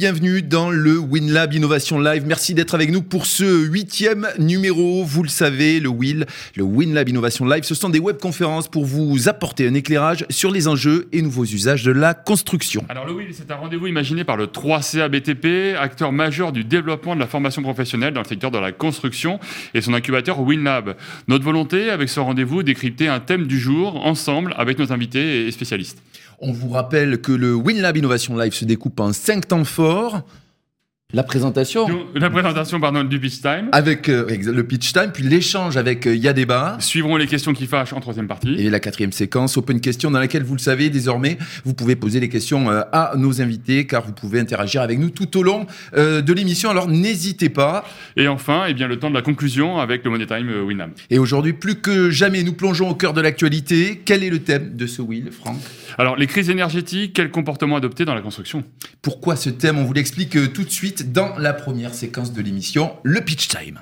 Bienvenue dans le WinLab Innovation Live. Merci d'être avec nous pour ce huitième numéro. Vous le savez, le WIL, le WinLab Innovation Live, ce sont des webconférences pour vous apporter un éclairage sur les enjeux et nouveaux usages de la construction. Alors le WIL, c'est un rendez-vous imaginé par le 3CA BTP, acteur majeur du développement de la formation professionnelle dans le secteur de la construction et son incubateur WinLab. Notre volonté avec ce rendez-vous, décrypter un thème du jour ensemble avec nos invités et spécialistes. On vous rappelle que le WinLab Innovation Live se découpe en cinq temps forts. La présentation. La présentation, pardon, du pitch time. Avec euh, le pitch time, puis l'échange avec euh, Yadeba. Suivront les questions qui fâchent en troisième partie. Et la quatrième séquence, Open Question, dans laquelle, vous le savez, désormais, vous pouvez poser les questions euh, à nos invités, car vous pouvez interagir avec nous tout au long de l'émission. Alors n'hésitez pas. Et enfin, eh bien, le temps de la conclusion avec le Money Time Winam. Et aujourd'hui, plus que jamais, nous plongeons au cœur de l'actualité. Quel est le thème de ce Will, Franck? Alors, les crises énergétiques, quel comportement adopter dans la construction? Pourquoi ce thème? On vous l'explique tout de suite dans la première séquence de l'émission, le pitch time.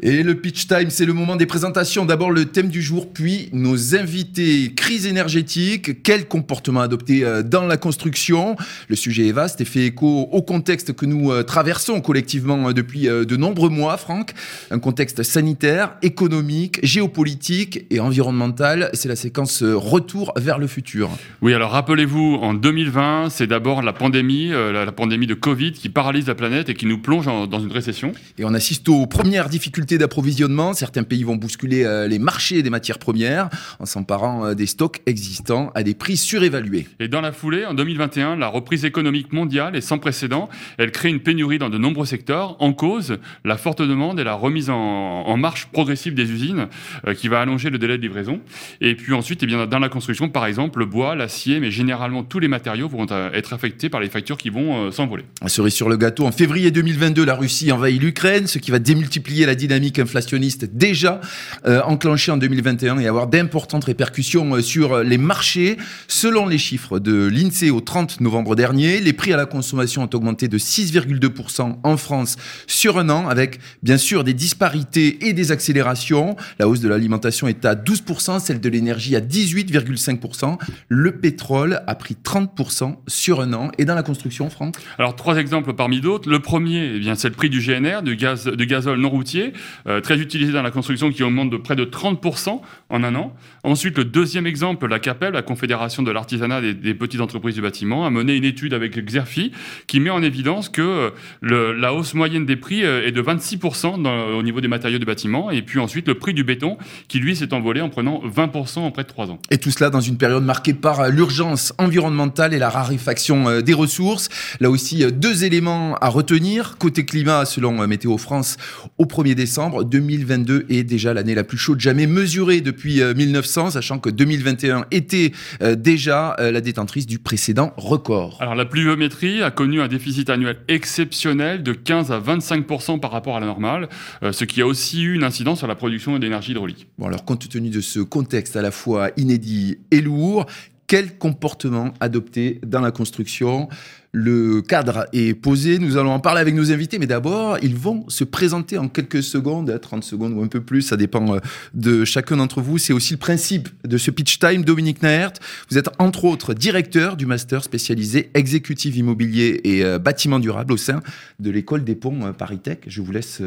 Et le pitch time, c'est le moment des présentations. D'abord le thème du jour, puis nos invités. Crise énergétique, quel comportement adopter euh, dans la construction? Le sujet est vaste et fait écho au contexte que nous euh, traversons collectivement euh, depuis de nombreux mois, Franck. Un contexte sanitaire, économique, géopolitique et environnemental. C'est la séquence retour vers le futur. Oui, alors rappelez-vous, en 2020, c'est d'abord la pandémie, la pandémie de Covid qui paralyse la planète et qui nous plonge dans une récession. Et on assiste aux premières difficultés d'approvisionnement. Certains pays vont bousculer euh, les marchés des matières premières en s'emparant euh, des stocks existants à des prix surévalués. Et dans la foulée, en 2021, la reprise économique mondiale est sans précédent. Elle crée une pénurie dans de nombreux secteurs. En cause, la forte demande et la remise en, marche progressive des usines euh, qui va allonger le délai de livraison. Et puis ensuite, eh bien, dans la construction, par exemple, le bois, l'acier, mais généralement tous les matériaux vont être affectés par les factures qui vont s'envoler. Cerise sur le gâteau, en février 2022, la Russie envahit l'Ukraine, ce qui va démultiplier la dynamique inflationniste déjà euh, enclenchée en 2021 et avoir d'importantes répercussions euh, sur euh, les marchés. Selon les chiffres de l'INSEE au 30 novembre dernier, les prix à la consommation ont augmenté de 6,2% en France sur un an, avec bien sûr des disparités et des accélérations. La hausse de l'alimentation est à 12%, celle de l'énergie à 18,5%. Le pétrole a pris 30% sur un an. Et dans la construction, Franck? Alors, trois exemples parmi d'autres. Le premier, eh bien, c'est le prix du GNR, du, gaz, du gazole non routier. Euh, très utilisé dans la construction, qui augmente de près de 30% en un an. Ensuite, le deuxième exemple, la CAPEL, la Confédération de l'artisanat des, petites entreprises du bâtiment, a mené une étude avec Xerfi qui met en évidence que euh, la hausse moyenne des prix euh, est de 26% au niveau des matériaux du bâtiment. Et puis ensuite, le prix du béton, qui lui s'est envolé en prenant 20% en près de 3 ans. Et tout cela dans une période marquée par l'urgence environnementale et la raréfaction des ressources. Là aussi, deux éléments à retenir. Côté climat, selon Météo France, au 1er décembre, 2022 est déjà l'année la plus chaude jamais mesurée depuis 1900, euh, sachant que 2021 était euh, déjà euh, la détentrice du précédent record. Alors la pluviométrie a connu un déficit annuel exceptionnel de 15 à 25% par rapport à la normale, ce qui a aussi eu une incidence sur la production d'énergie hydraulique. Bon alors compte tenu de ce contexte à la fois inédit et lourd, quel comportement adopter dans la construction le cadre est posé, nous allons en parler avec nos invités, mais d'abord, ils vont se présenter en quelques secondes, 30 secondes ou un peu plus, ça dépend euh, de chacun d'entre vous. C'est aussi le principe de ce pitch time. Dominique Naert, vous êtes entre autres directeur du master spécialisé exécutif immobilier et euh, bâtiment durable au sein de l'école des ponts euh, Paris Tech. Je vous laisse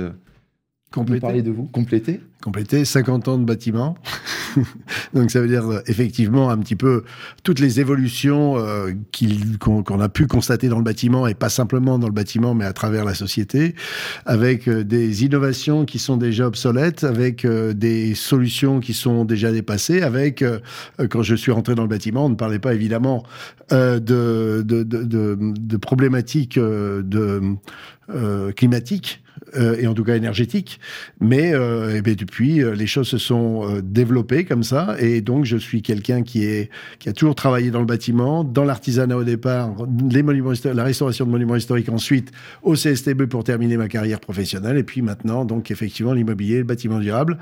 Compléter. parler de vous. Compléter. Compléter 50 ans de bâtiment. Donc ça veut dire euh, effectivement un petit peu toutes les évolutions euh, qu'on a pu constater dans le bâtiment et pas simplement dans le bâtiment mais à travers la société, avec euh, des innovations qui sont déjà obsolètes, avec des solutions qui sont déjà dépassées, avec quand je suis rentré dans le bâtiment, on ne parlait pas évidemment de, de, de, de, problématiques de climatiques euh, et en tout cas énergétique. Mais euh, eh depuis, euh, les choses se sont développées comme ça, et donc je suis quelqu'un qui qui a toujours travaillé dans le bâtiment, dans l'artisanat au départ, les monuments la restauration de monuments historiques ensuite au CSTB pour terminer ma carrière professionnelle, et puis maintenant donc effectivement l'immobilier, le bâtiment durable,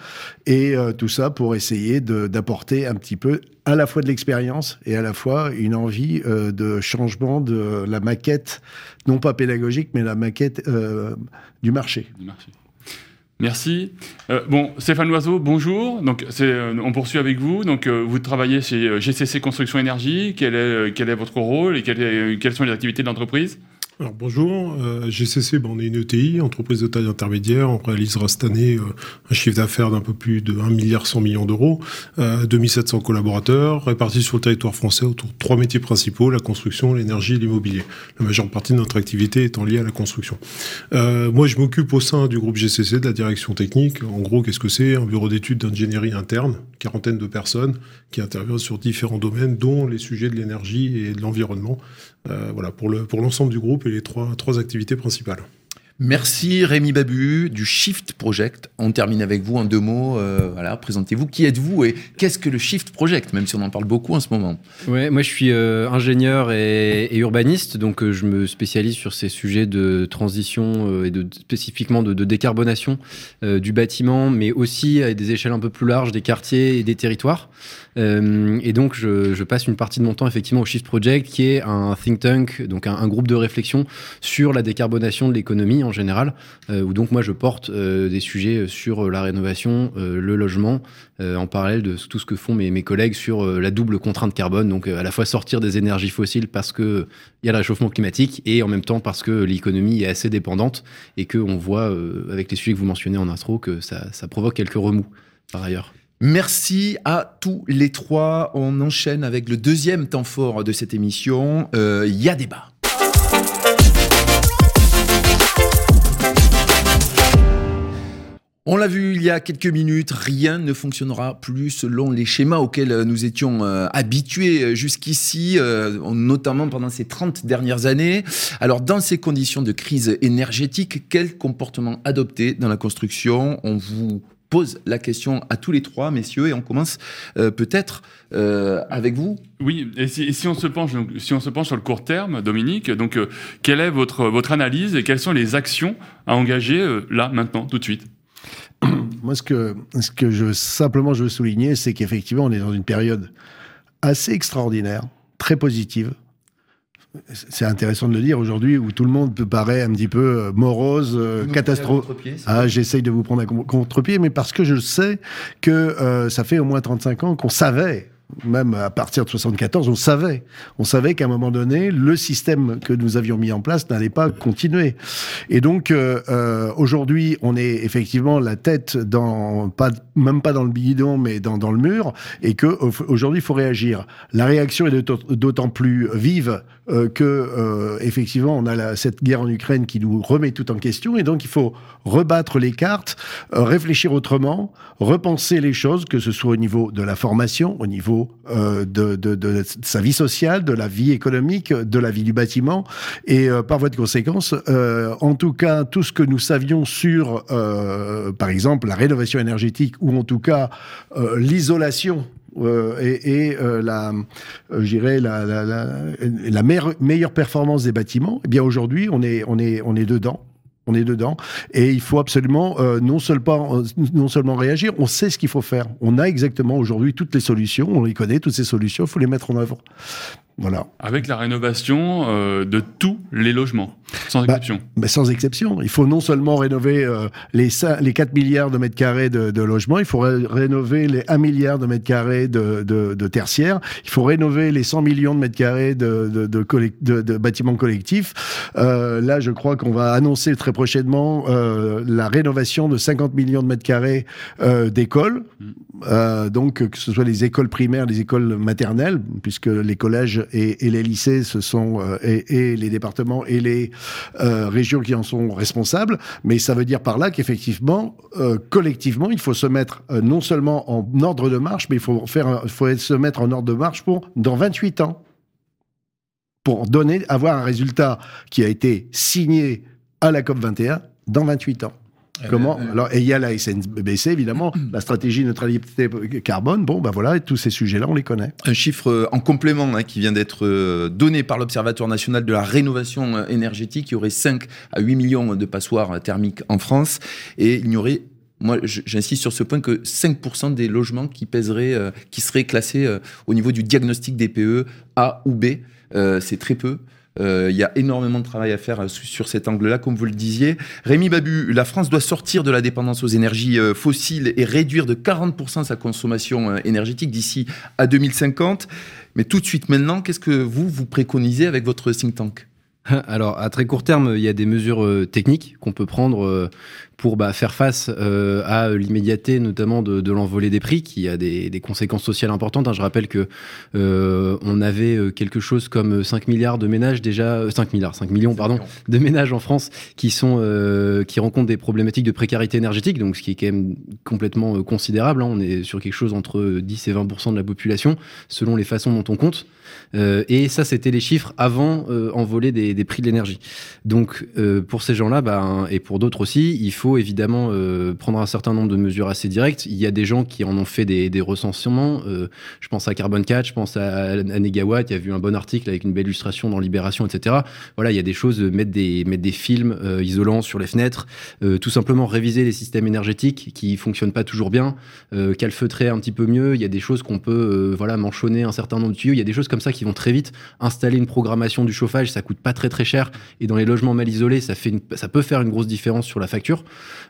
et tout ça pour essayer d'apporter un petit peu à la fois de l'expérience et à la fois une envie euh, de changement de la maquette, non pas pédagogique, mais la maquette euh, du marché. Merci. Euh, bon, Stéphane Loiseau, bonjour. Euh, on poursuit avec vous. Donc, vous travaillez chez GCC Construction Énergie. Quel est votre rôle et quelles sont les activités de l'entreprise? Alors bonjour, euh, GCC, ben, on est une ETI, entreprise de taille intermédiaire. On réalisera cette année euh, un chiffre d'affaires d'un peu plus de 1 milliard 100 millions d'euros, euh, 2700 collaborateurs répartis sur le territoire français autour de trois métiers principaux, la construction, l'énergie et l'immobilier. La majeure partie de notre activité étant liée à la construction. Euh, moi, je m'occupe au sein du groupe GCC de la direction technique. En gros, qu'est-ce que c'est? Un bureau d'études d'ingénierie interne, quarantaine de personnes qui interviennent sur différents domaines, dont les sujets de l'énergie et de l'environnement. Euh, voilà, pour l'ensemble pour du groupe et les trois, trois activités principales. Merci Rémi Babu du Shift Project. On termine avec vous en deux mots. Euh, voilà, présentez-vous. Qui êtes-vous et qu'est-ce que le Shift Project, même si on en parle beaucoup en ce moment Ouais, moi je suis euh, ingénieur et, urbaniste, donc euh, je me spécialise sur ces sujets de transition et de spécifiquement de, de décarbonation du bâtiment, mais aussi à des échelles un peu plus larges des quartiers et des territoires. Et donc je, passe une partie de mon temps effectivement au Shift Project, qui est un think tank, donc un, groupe de réflexion sur la décarbonation de l'économie en général, euh, où donc moi je porte euh, des sujets sur euh, la rénovation, le logement, en parallèle de tout ce que font mes, collègues sur la double contrainte carbone, donc à la fois sortir des énergies fossiles parce que il y a le réchauffement climatique et en même temps parce que l'économie est assez dépendante et que on voit avec les sujets que vous mentionnez en intro que ça provoque quelques remous par ailleurs. Merci à tous les trois. On enchaîne avec le deuxième temps fort de cette émission. Il y a débat. On l'a vu il y a quelques minutes, rien ne fonctionnera plus selon les schémas auxquels nous étions euh, habitués jusqu'ici, euh, notamment pendant ces 30 dernières années. Alors dans ces conditions de crise énergétique, quel comportement adopter dans la construction? On vous pose la question à tous les trois, messieurs, et on commence euh, peut-être avec vous. Oui, et si, on se penche, si on se penche sur le court terme, Dominique, donc quelle est votre votre analyse et quelles sont les actions à engager là, maintenant, tout de suite? Moi, ce que, ce que je, simplement je veux souligner, c'est qu'effectivement, on est dans une période assez extraordinaire, très positive. C'est intéressant de le dire aujourd'hui où tout le monde peut paraît un petit peu euh, morose, euh, catastrophique. Ah, j'essaye de vous prendre à contre-pied, mais parce que je sais que euh, ça fait au moins 35 ans qu'on savait même à partir de 74, on savait, on savait qu'à un moment donné, le système que nous avions mis en place n'allait pas continuer. Et donc euh aujourd'hui, on est effectivement la tête dans pas même pas dans le bidon, mais dans, dans le mur, et que aujourd'hui il faut réagir. La réaction est d'autant plus vive euh, que euh, effectivement on a cette guerre en Ukraine qui nous remet tout en question, et donc il faut rebattre les cartes, euh, réfléchir autrement, repenser les choses, que ce soit au niveau de la formation, au niveau de, sa vie sociale, de la vie économique, de la vie du bâtiment. Et par voie de conséquence, en tout cas, tout ce que nous savions sur, par exemple, la rénovation énergétique ou en tout cas l'isolation et, la, j'irais la, la, la, meilleure, performance des bâtiments, eh bien aujourd'hui on est, on est, on est dedans on est dedans. Et il faut absolument euh, non, seulement, euh, non seulement réagir, on sait ce qu'il faut faire. On a exactement aujourd'hui toutes les solutions, on les connaît, toutes ces solutions, il faut les mettre en œuvre. Voilà. Avec la rénovation euh, de tous les logements, sans bah, exception. Bah, sans exception. Il faut non seulement rénover euh, les, les 4 milliards de mètres carrés de, de logements, il faut rénover les 1 milliard de mètres carrés de, de, de tertiaires, il faut rénover les 100 millions de mètres carrés de, bâtiments collectifs. Euh, là, je crois qu'on va annoncer très prochainement la rénovation de 50 millions de mètres carrés d'écoles. Mm. donc, que ce soit les écoles primaires, les écoles maternelles, puisque les collèges et, les lycées, ce sont euh, et, les départements et les euh, régions qui en sont responsables. Mais ça veut dire par là qu'effectivement, euh, collectivement, il faut se mettre non seulement en ordre de marche, mais il faut faire, faut se mettre en ordre de marche pour dans 28 ans pour donner, avoir un résultat qui a été signé à la COP 21 dans 28 ans. Eh Comment ben, Alors, et il y a la SNBC, évidemment, la stratégie neutralité carbone. Bon, ben voilà, tous ces sujets-là, on les connaît. Un chiffre euh, en complément hein, qui vient d'être euh, donné par l'Observatoire national de la rénovation euh, énergétique. Il y aurait 5 à 8 millions de passoires thermiques en France et il n'y aurait moi, j'insiste sur ce point que 5% des logements qui pèseraient, qui seraient classés au niveau du diagnostic DPE A ou B, c'est très peu. Euh, il y a énormément de travail à faire euh, sur, cet angle-là, comme vous le disiez. Rémi Babu, la France doit sortir de la dépendance aux énergies euh, fossiles et réduire de 40% sa consommation énergétique d'ici à 2050. Mais tout de suite maintenant, qu'est-ce que vous, vous préconisez avec votre think tank? Alors, à très court terme, il y a des mesures euh, techniques qu'on peut prendre euh, pour bah, faire face euh, à l'immédiateté, notamment de, de l'envolée des prix, qui a des, des conséquences sociales importantes. hein. Je rappelle que euh, on avait quelque chose comme 5 milliards de ménages déjà, euh, 5 milliards, 5 millions, pardon, de ménages en France qui sont euh, qui rencontrent des problématiques de précarité énergétique, donc ce qui est quand même complètement considérable. hein. On est sur quelque chose entre 10 et 20% de la population, selon les façons dont on compte. Euh, et ça, c'était les chiffres avant euh, envolée des, prix de l'énergie. Donc, euh, pour ces gens-là, ben, et pour d'autres aussi, il faut évidemment prendre un certain nombre de mesures assez directes. Il y a des gens qui en ont fait des, recensements. Je pense à Carbon 4, je pense à, à Negawatt. Il y a vu un bon article avec une belle illustration dans Libération, etc. Voilà, il y a des choses, mettre des, films isolants sur les fenêtres, tout simplement réviser les systèmes énergétiques qui fonctionnent pas toujours bien, calfeutrer un petit peu mieux. Il y a des choses qu'on peut, voilà, manchonner un certain nombre de tuyaux. Il y a des choses comme ça qui vont très vite. Installer une programmation du chauffage, ça coûte pas très très cher. Et dans les logements mal isolés, ça fait, ça peut faire une grosse différence sur la facture,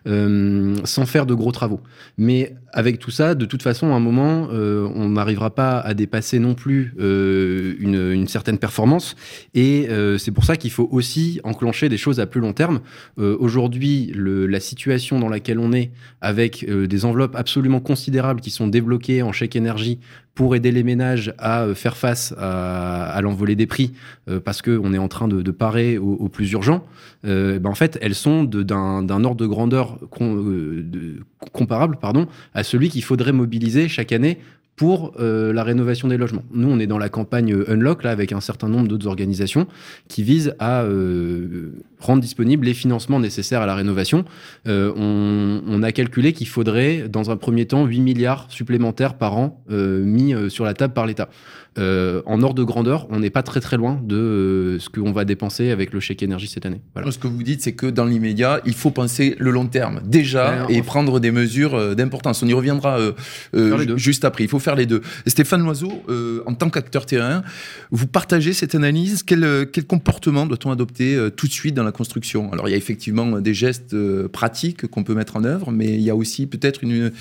euh, sans faire de gros travaux. Mais avec tout ça, de toute façon, à un moment, euh, on n'arrivera pas à dépasser non plus euh, une, une certaine performance. Et c'est pour ça qu'il faut aussi enclencher des choses à plus long terme. Aujourd'hui, la situation dans laquelle on est, avec des enveloppes absolument considérables qui sont débloquées en chèque énergie pour aider les ménages à euh, faire face à, l'envolée des prix, euh, parce qu'on est en train de, parer au, au plus urgent, euh, ben en fait, elles sont d'un ordre de grandeur comparable à celui qu'il faudrait mobiliser chaque année pour euh, la rénovation des logements. Nous, on est dans la campagne Unlock, là, avec un certain nombre d'autres organisations qui visent à euh, rendre disponibles les financements nécessaires à la rénovation. Euh, on, on a calculé qu'il faudrait, dans un premier temps, 8 milliards supplémentaires par an mis sur la table par l'État. Euh, en ordre de grandeur, on n'est pas très très loin de euh, ce qu'on va dépenser avec le chèque énergie cette année. Voilà. Ce que vous dites, c'est que dans l'immédiat, il faut penser le long terme déjà Ouais, et prendre des mesures euh, d'importance. On y reviendra euh, juste après. Il faut faire les deux. Et Stéphane Loiseau, en tant qu'acteur terrain, vous partagez cette analyse. Quel, quel comportement doit-on adopter tout de suite dans la construction? Alors, il y a effectivement des gestes pratiques qu'on peut mettre en œuvre, mais il y a aussi peut-être une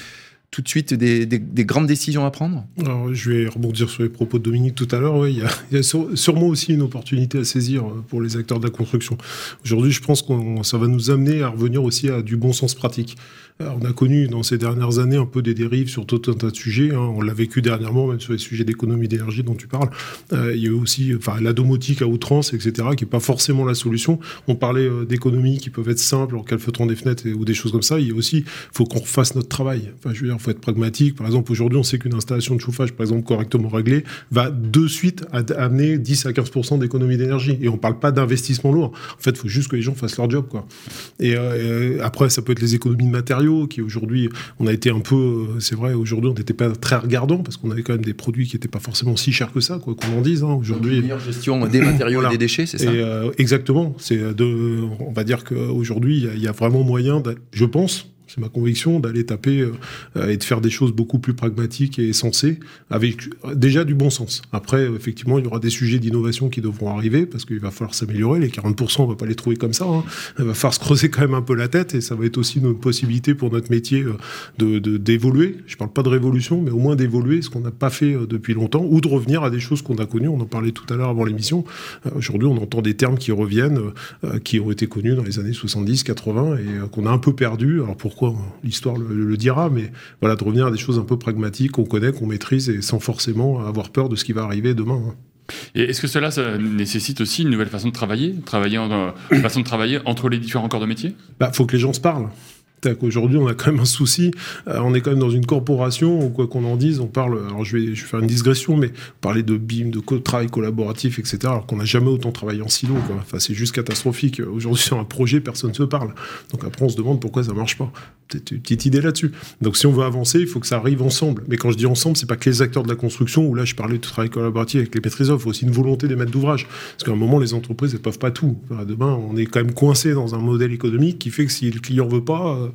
tout de suite des, des- des grandes décisions à prendre je vais rebondir sur les propos de Dominique tout à l'heure. Il y a, sûrement aussi une opportunité à saisir euh, pour les acteurs de la construction. Aujourd'hui, je pense que ça va nous amener à revenir aussi à du bon sens pratique. Alors, on a connu dans ces dernières années un peu des dérives sur tout un tas de sujets. hein. On l'a vécu dernièrement, même sur les sujets d'économie d'énergie dont tu parles. Euh, il y a eu aussi enfin, la domotique à outrance, etc., qui n'est pas forcément la solution. On parlait euh, d'économies qui peuvent être simples en calfeutrant des fenêtres ou des choses comme ça. Il y a aussi, faut qu'on refasse notre travail. Enfin, je veux dire, faut être pragmatique. Par exemple, aujourd'hui, on sait qu'une installation de chauffage, par exemple, correctement réglée, va de suite amener 10 à 15% d'économie d'énergie. Et on parle pas d'investissement lourd. En fait, il faut juste que les gens fassent leur job, quoi. Et euh, après, ça peut être les économies de matériaux qui aujourd'hui, on a été un peu, c'est vrai, aujourd'hui, on n'était pas très regardant parce qu'on avait quand même des produits qui n'étaient pas forcément si chers que ça, quoi qu'on en dise. hein. Aujourd'hui, Une meilleure gestion des matériaux Voilà. et des déchets, c'est ça et euh, exactement. C'est de, on va dire qu'aujourd'hui, il y y, a vraiment moyen, je pense, c'est ma conviction, d'aller taper euh, et de faire des choses beaucoup plus pragmatiques et sensées, avec déjà du bon sens. Après, effectivement, il y aura des sujets d'innovation qui devront arriver parce qu'il va falloir s'améliorer. Les 40%, on va pas les trouver comme ça. hein. Il va falloir se creuser quand même un peu la tête et ça va être aussi une possibilité pour notre métier euh, de de- d'évoluer. Je parle pas de révolution, mais au moins d'évoluer, ce qu'on n'a pas fait euh, depuis longtemps, ou de revenir à des choses qu'on a connues. On en parlait tout à l'heure avant l'émission. Euh, Aujourd'hui, on entend des termes qui reviennent, euh, qui ont été connus dans les années 70, 80 et qu'on a un peu perdu. Alors pourquoi L'histoire le, le dira, mais voilà, de revenir à des choses un peu pragmatiques qu'on connaît, qu'on maîtrise et sans forcément avoir peur de ce qui va arriver demain. hein. Et est-ce que cela ça nécessite aussi une nouvelle façon de travailler, travailler en, euh, une façon de travailler entre les différents corps de métier? Bah, faut que les gens se parlent. Qu'aujourd'hui, on a quand même un souci. Euh, on est quand même dans une corporation où, quoi qu'on en dise, on parle. Alors, je vais, je vais faire une digression, mais parler de BIM, de travail collaboratif, etc., alors qu'on n'a jamais autant travaillé en silo. Quoi. Enfin, c'est juste catastrophique. Aujourd'hui, sur un projet, personne ne se parle. Donc après, on se demande pourquoi ça marche pas. Peut-être une petite idée là-dessus. Donc, si on veut avancer, il faut que ça arrive ensemble. Mais quand je dis ensemble, c'est pas que les acteurs de la construction, où là, je parlais de travail collaboratif avec les maîtrises faut aussi une volonté des maîtres d'ouvrage. Parce qu'à un moment, les entreprises, elles peuvent pas tout. Demain, on est quand même coincé dans un modèle économique qui fait que si le client veut pas, euh,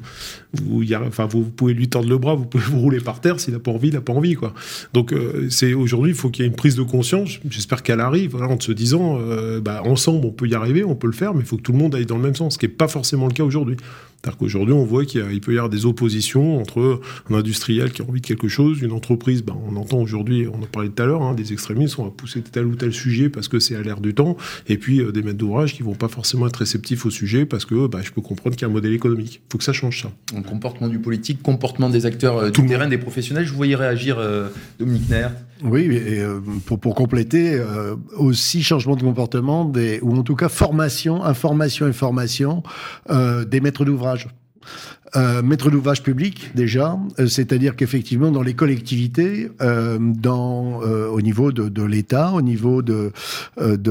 vous, pouvez lui tordre le bras, vous pouvez vous rouler par terre. S'il n'a pas envie, il n'a pas envie, quoi. Donc, c'est aujourd'hui, il faut qu'il y ait une prise de conscience. J'espère qu'elle arrive, en se disant, bah, ensemble, on peut y arriver, on peut le faire, mais il faut que tout le monde aille dans le même sens, ce qui n'est pas forcément le cas aujourd'hui. C'est-à-dire qu'aujourd'hui, on voit qu'il peut y avoir des oppositions entre un industriel qui a envie de quelque chose, une entreprise, ben, on entend aujourd'hui, on en parlait tout à l'heure, hein, des extrémistes, on va pousser tel ou tel sujet parce que c'est à l'air du temps, et puis euh, des maîtres d'ouvrage qui vont pas forcément être réceptifs au sujet parce que ben, je peux comprendre qu'il y a un modèle économique. Il faut que ça change ça. Un comportement du politique, comportement des acteurs euh, du terrain, des professionnels. Je vous voyais réagir, euh, Dominique Nair. Oui, et pour, compléter, aussi changement de comportement, ou en tout cas formation, information et formation des maîtres d'ouvrage. Euh, maître d'ouvrage public déjà, euh, c'est-à-dire qu'effectivement dans les collectivités, euh, au niveau de, l'État, au niveau de,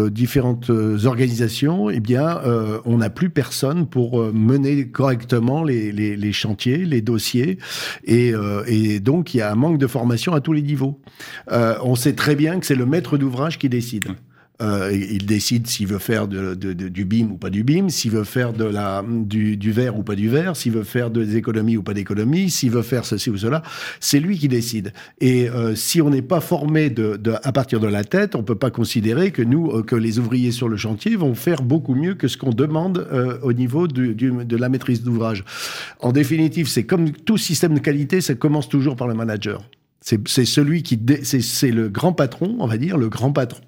différentes organisations, eh bien, on n'a plus personne pour mener correctement les, chantiers, les dossiers, et, donc il y a un manque de formation à tous les niveaux. on sait très bien que c'est le maître d'ouvrage qui décide. Euh, il décide s'il veut faire du BIM ou pas du BIM, s'il veut faire du, verre ou pas du verre, s'il veut faire des économies ou pas d'économies, s'il veut faire ceci ou cela. C'est lui qui décide. Et euh, si on n'est pas formé à partir de la tête, on peut pas considérer que nous, euh, que les ouvriers sur le chantier vont faire beaucoup mieux que ce qu'on demande au niveau de la maîtrise d'ouvrage. En définitive, c'est comme tout système de qualité, ça commence toujours par le manager. C'est celui qui, c'est le grand patron, on va dire, le grand patron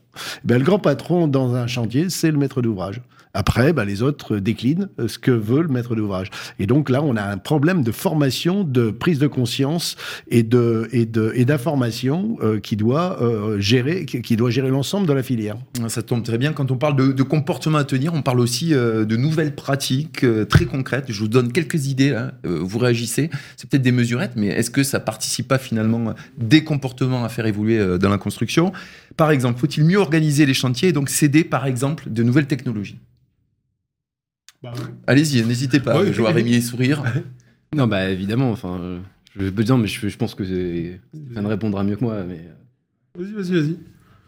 ben, le grand patron dans un chantier, c'est le maître d'ouvrage. Après, ben, les autres déclinent ce que veut le maître d'ouvrage. Et donc là, on a un problème de formation, de prise de conscience et de et d'information euh, qui doit euh, gérer qui doit gérer l'ensemble de la filière. Ça tombe très bien quand on parle de, de comportement à tenir. On parle aussi euh, de nouvelles pratiques très concrètes. Je vous donne quelques idées. Vous réagissez. C'est peut-être des mesurettes, mais est-ce que ça participe pas finalement des comportements à faire évoluer dans la construction? Par exemple, faut-il mieux organiser les chantiers et donc céder par exemple de nouvelles technologies? Bah Allez-y, n'hésitez pas. je vois Rémi sourire. non, bah évidemment. Enfin, je veux dire, mais je, je pense que ne répondra mieux que moi. Mais... Vas-y, vas-y, vas-y.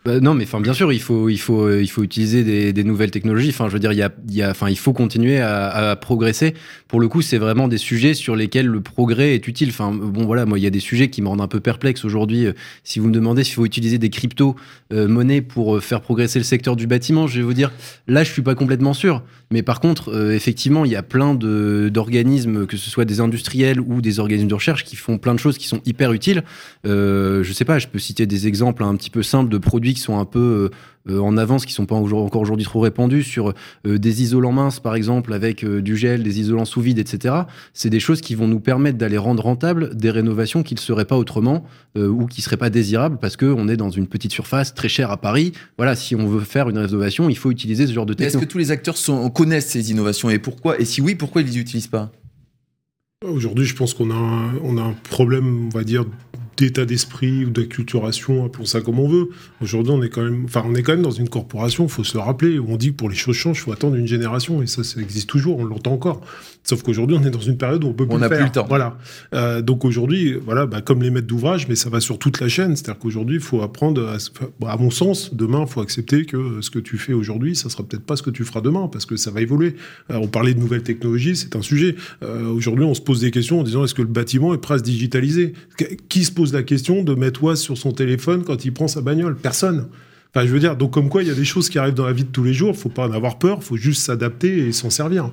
Bah, non, mais enfin, bien sûr, il faut, il faut, il faut utiliser des, nouvelles technologies. Enfin, je veux dire, il y a, il y a, enfin, il faut continuer à, progresser. Pour le coup, c'est vraiment des sujets sur lesquels le progrès est utile. Enfin, bon, voilà, moi, il y a des sujets qui me rendent un peu perplexe aujourd'hui. Si vous me demandez s'il faut utiliser des crypto monnaies pour faire progresser le secteur du bâtiment, je vais vous dire, là, je suis pas complètement sûr. Mais par contre, euh, effectivement, il y a plein d'organismes, que ce soit des industriels ou des organismes de recherche, qui font plein de choses qui sont hyper utiles. Euh, je sais pas, je peux citer des exemples un petit peu simples de produits qui sont un peu euh, en avance, qui sont pas encore aujourd'hui trop répandus, sur euh, des isolants minces, par exemple, avec du gel, des isolants sous vide, etc. C'est des choses qui vont nous permettre d'aller rendre rentable des rénovations qui ne seraient pas autrement ou qui seraient pas désirables parce qu'on est dans une petite surface très chère à Paris. Voilà, si on veut faire une rénovation, il faut utiliser ce genre de technologie. Est-ce que tous les acteurs sont connaissent ces innovations et pourquoi Et si oui, pourquoi ils les utilisent pas? Aujourd'hui, je pense qu'on a, un, on a un problème, on va dire, d'état d'esprit ou d'acculturation, appelons ça comme on veut. Aujourd'hui, on est quand même, enfin, on est quand même dans une corporation, faut se le rappeler, où on dit que pour les choses changent, il faut attendre une génération, et ça, ça existe toujours, on l'entend encore. Sauf qu'aujourd'hui, on est dans une période où on peut plus on le faire. Plus le temps. Voilà. Euh, donc aujourd'hui, voilà, bah, comme les maîtres d'ouvrage, mais ça va sur toute la chaîne. C'est-à-dire qu'aujourd'hui, il faut apprendre, à, bah, à, mon sens, demain, il faut accepter que ce que tu fais aujourd'hui, ça sera peut-être pas ce que tu feras demain, parce que ça va évoluer. Euh, on parlait de nouvelles technologies, c'est un sujet. Euh, aujourd'hui, on se pose des questions en disant est-ce que le bâtiment est prêt à se digitaliser Qui se pose la question de mettre OIS sur son téléphone quand il prend sa bagnole? Personne. Enfin, je veux dire, donc comme quoi il y a des choses qui arrivent dans la vie de tous les jours, il faut pas en avoir peur, il faut juste s'adapter et s'en servir.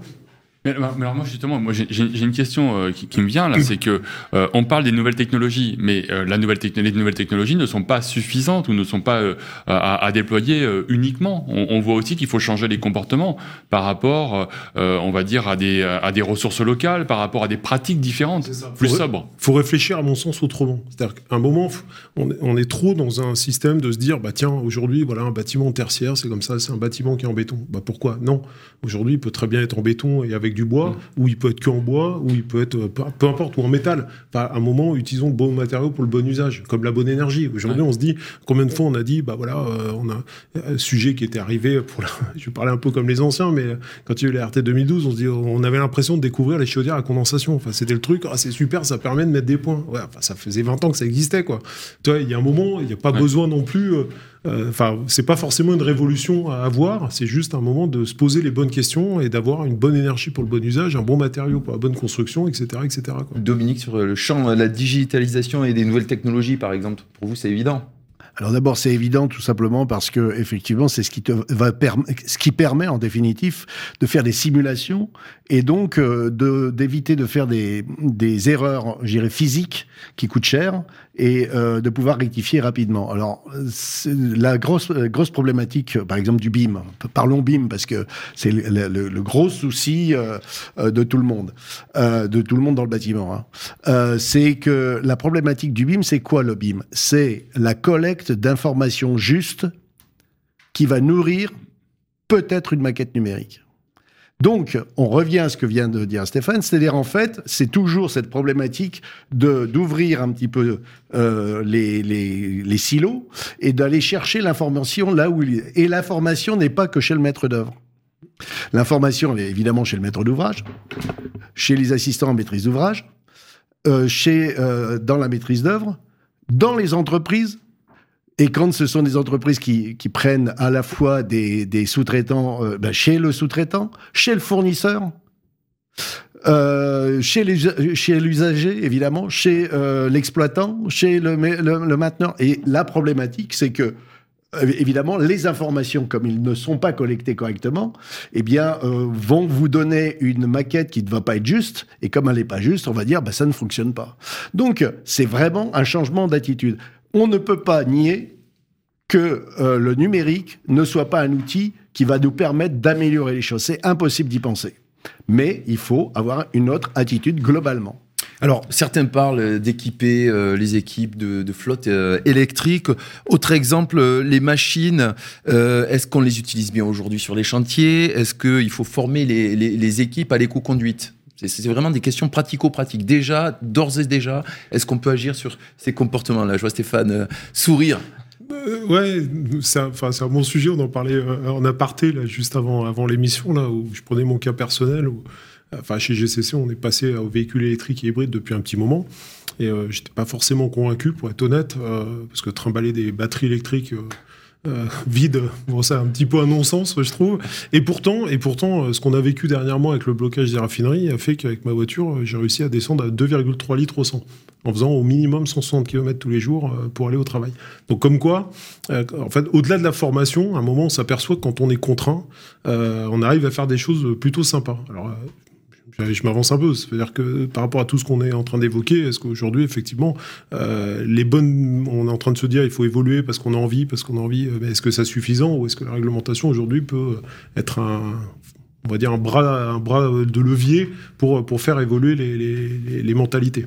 Mais, alors moi justement, moi j'ai une question euh, qui, qui, me vient là, c'est que euh, on parle des nouvelles technologies, mais euh, la nouvelle les nouvelles technologies ne sont pas suffisantes ou ne sont pas à, à, déployer uniquement. On, on, voit aussi qu'il faut changer les comportements par rapport, on va dire, à des à des ressources locales, par rapport à des pratiques différentes, plus faut sobres. Il faut réfléchir à mon sens autrement. C'est-à-dire qu'à un moment, on est, on est, trop dans un système de se dire, bah tiens, aujourd'hui, voilà un bâtiment tertiaire, c'est comme ça, c'est un bâtiment qui est en béton. Bah pourquoi? Non. Aujourd'hui, il peut très bien être en béton et avec du bois, mm. ou il peut être qu'en bois, ou il peut être euh, peu, importe, ou en métal. Enfin, à un moment, utilisons le bon matériau pour le bon usage, comme la bonne énergie. Aujourd'hui, on se dit, combien de fois on a dit, bah voilà, euh, on a un sujet qui était arrivé pour la... je parlais un peu comme les anciens, mais quand il y a eu la RT 2012, on se dit, on avait l'impression de découvrir les chaudières à condensation. Enfin, c'était le truc, ah, c'est super, ça permet de mettre des points. Ouais, enfin, ça faisait 20 ans que ça existait, quoi. Tu vois, il y a un moment, il n'y a pas besoin non plus. Euh, euh, enfin, c'est pas forcément une révolution à avoir, c'est juste un moment de se poser les bonnes questions et d'avoir une bonne énergie pour le bon usage, un bon matériau pour la bonne construction, etc., etc. quoi. Dominique, sur le champ de la digitalisation et des nouvelles technologies, par exemple, pour vous, c'est évident. Alors d'abord, c'est évident tout simplement parce que effectivement, c'est ce qui te va ce qui permet en définitif de faire des simulations et donc euh, de d'éviter de faire des des erreurs, je dirais physiques qui coûtent cher et euh, de pouvoir rectifier rapidement. Alors la grosse euh, grosse problématique, par exemple du BIM. Parlons BIM parce que c'est le, le- le gros souci euh, euh, de tout le monde, euh, de tout le monde dans le bâtiment. hein. Euh, c'est que la problématique du BIM, c'est quoi le BIM? C'est la collecte d'informations justes qui va nourrir peut-être une maquette numérique. Donc, on revient à ce que vient de dire Stéphane, c'est-à-dire en fait, c'est toujours cette problématique de d'ouvrir un petit peu euh, les, les, silos et d'aller chercher l'information là où il est. Et l'information n'est pas que chez le maître d'œuvre. L'information, est évidemment chez le maître d'ouvrage, chez les assistants en maîtrise d'ouvrage, euh, chez euh, dans la maîtrise d'œuvre, dans les entreprises. Et quand ce sont des entreprises qui, prennent à la fois des, sous-traitants euh, ben, chez le sous-traitant, chez le fournisseur, euh, chez l'usager, évidemment, chez euh, l'exploitant, chez le, le, mainteneur. Et la problématique, c'est que évidemment, les informations, comme ils ne sont pas collectées correctement, eh bien, euh, vont vous donner une maquette qui ne va pas être juste. Et comme elle n'est pas juste, on va dire, bah, ça ne fonctionne pas. Donc, c'est vraiment un changement d'attitude. On ne peut pas nier que euh, le numérique ne soit pas un outil qui va nous permettre d'améliorer les choses. C'est impossible d'y penser. Mais il faut avoir une autre attitude globalement. Alors, certains parlent d'équiper euh, les équipes de, de flotte euh, électrique. Autre exemple, les machines, est-ce qu'on les utilise bien aujourd'hui sur les chantiers? Est-ce qu'il faut former les équipes à l'éco-conduite? C'est, vraiment des questions pratico-pratiques. Déjà, d'ores et déjà, est-ce qu'on peut agir sur ces comportements-là? Je vois Stéphane euh, sourire. Euh, ouais, c'est un, bon sujet. On en parlait euh, en aparté là, juste avant, l'émission, là, où je prenais mon cas personnel. Enfin, chez GCC, on est passé aux véhicules électriques et hybrides depuis un petit moment. Et euh, j'étais pas forcément convaincu, pour être honnête, euh, parce que trimballer des batteries électriques. Euh, vides, bon, c'est un petit peu un non-sens, je trouve. Et pourtant, et pourtant, euh, ce qu'on a vécu dernièrement avec le blocage des raffineries a fait qu'avec ma voiture, euh, j'ai réussi à descendre à 2,3 litres au 100 en faisant au minimum 160 km tous les jours pour aller au travail. Donc comme quoi, en fait, au-delà de la formation, à un moment, on s'aperçoit que quand on est contraint, on arrive à faire des choses plutôt sympas. Alors, je, m'avance un peu, c'est-à-dire que par rapport à tout ce qu'on est en train d'évoquer, est-ce qu'aujourd'hui, effectivement, euh, les bonnes, on est en train de se dire, il faut évoluer parce qu'on a envie, parce qu'on a envie, mais est-ce que c'est suffisant ou est-ce que la réglementation aujourd'hui peut être un on va dire un bras, un bras de levier pour, pour faire évoluer les, les- les mentalités?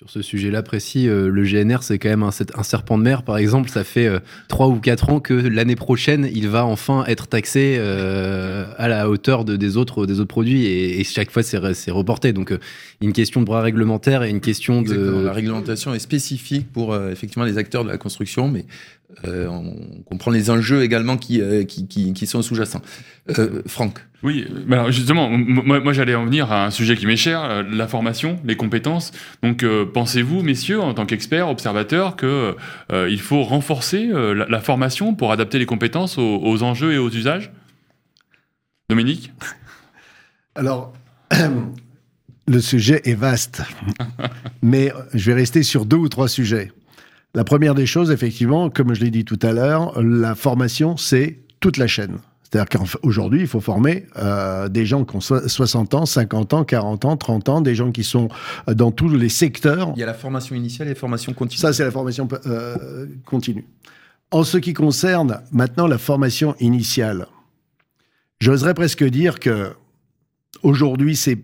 Sur ce sujet-là précis, euh, le GNR, c'est quand même un, un serpent de mer, par exemple. Ça fait euh, trois ou quatre ans que l'année prochaine, il va enfin être taxé euh, à la hauteur de, des, autres, des autres produits et, et chaque fois, c'est, re- c'est reporté. Donc, euh, une question de bras réglementaire et une question de... La réglementation est spécifique pour euh, effectivement les acteurs de la construction, mais euh, on comprend les enjeux également qui, euh, qui, qui, qui sont sous-jacents. Euh, Franck Oui, mais alors justement, moi, moi, j'allais en venir à un sujet qui m'est cher, la formation, les compétences. Donc euh, pensez-vous, messieurs, en tant qu'experts, observateurs, que euh, il faut renforcer euh, la, la formation pour adapter les compétences aux, aux enjeux et aux usages? Dominique? Alors, le sujet est vaste, mais je vais rester sur deux ou trois sujets. La première des choses, effectivement, comme je l'ai dit tout à l'heure, la formation, c'est toute la chaîne. C'est-à-dire qu'aujourd'hui, il faut former euh, des gens qui ont so- 60 ans, 50 ans, 40 ans, 30 ans, des gens qui sont euh, dans tous les secteurs. Il y a la formation initiale et la formation continue. Ça, c'est la formation euh, continue. En ce qui concerne maintenant la formation initiale, j'oserais presque dire que aujourd'hui, c'est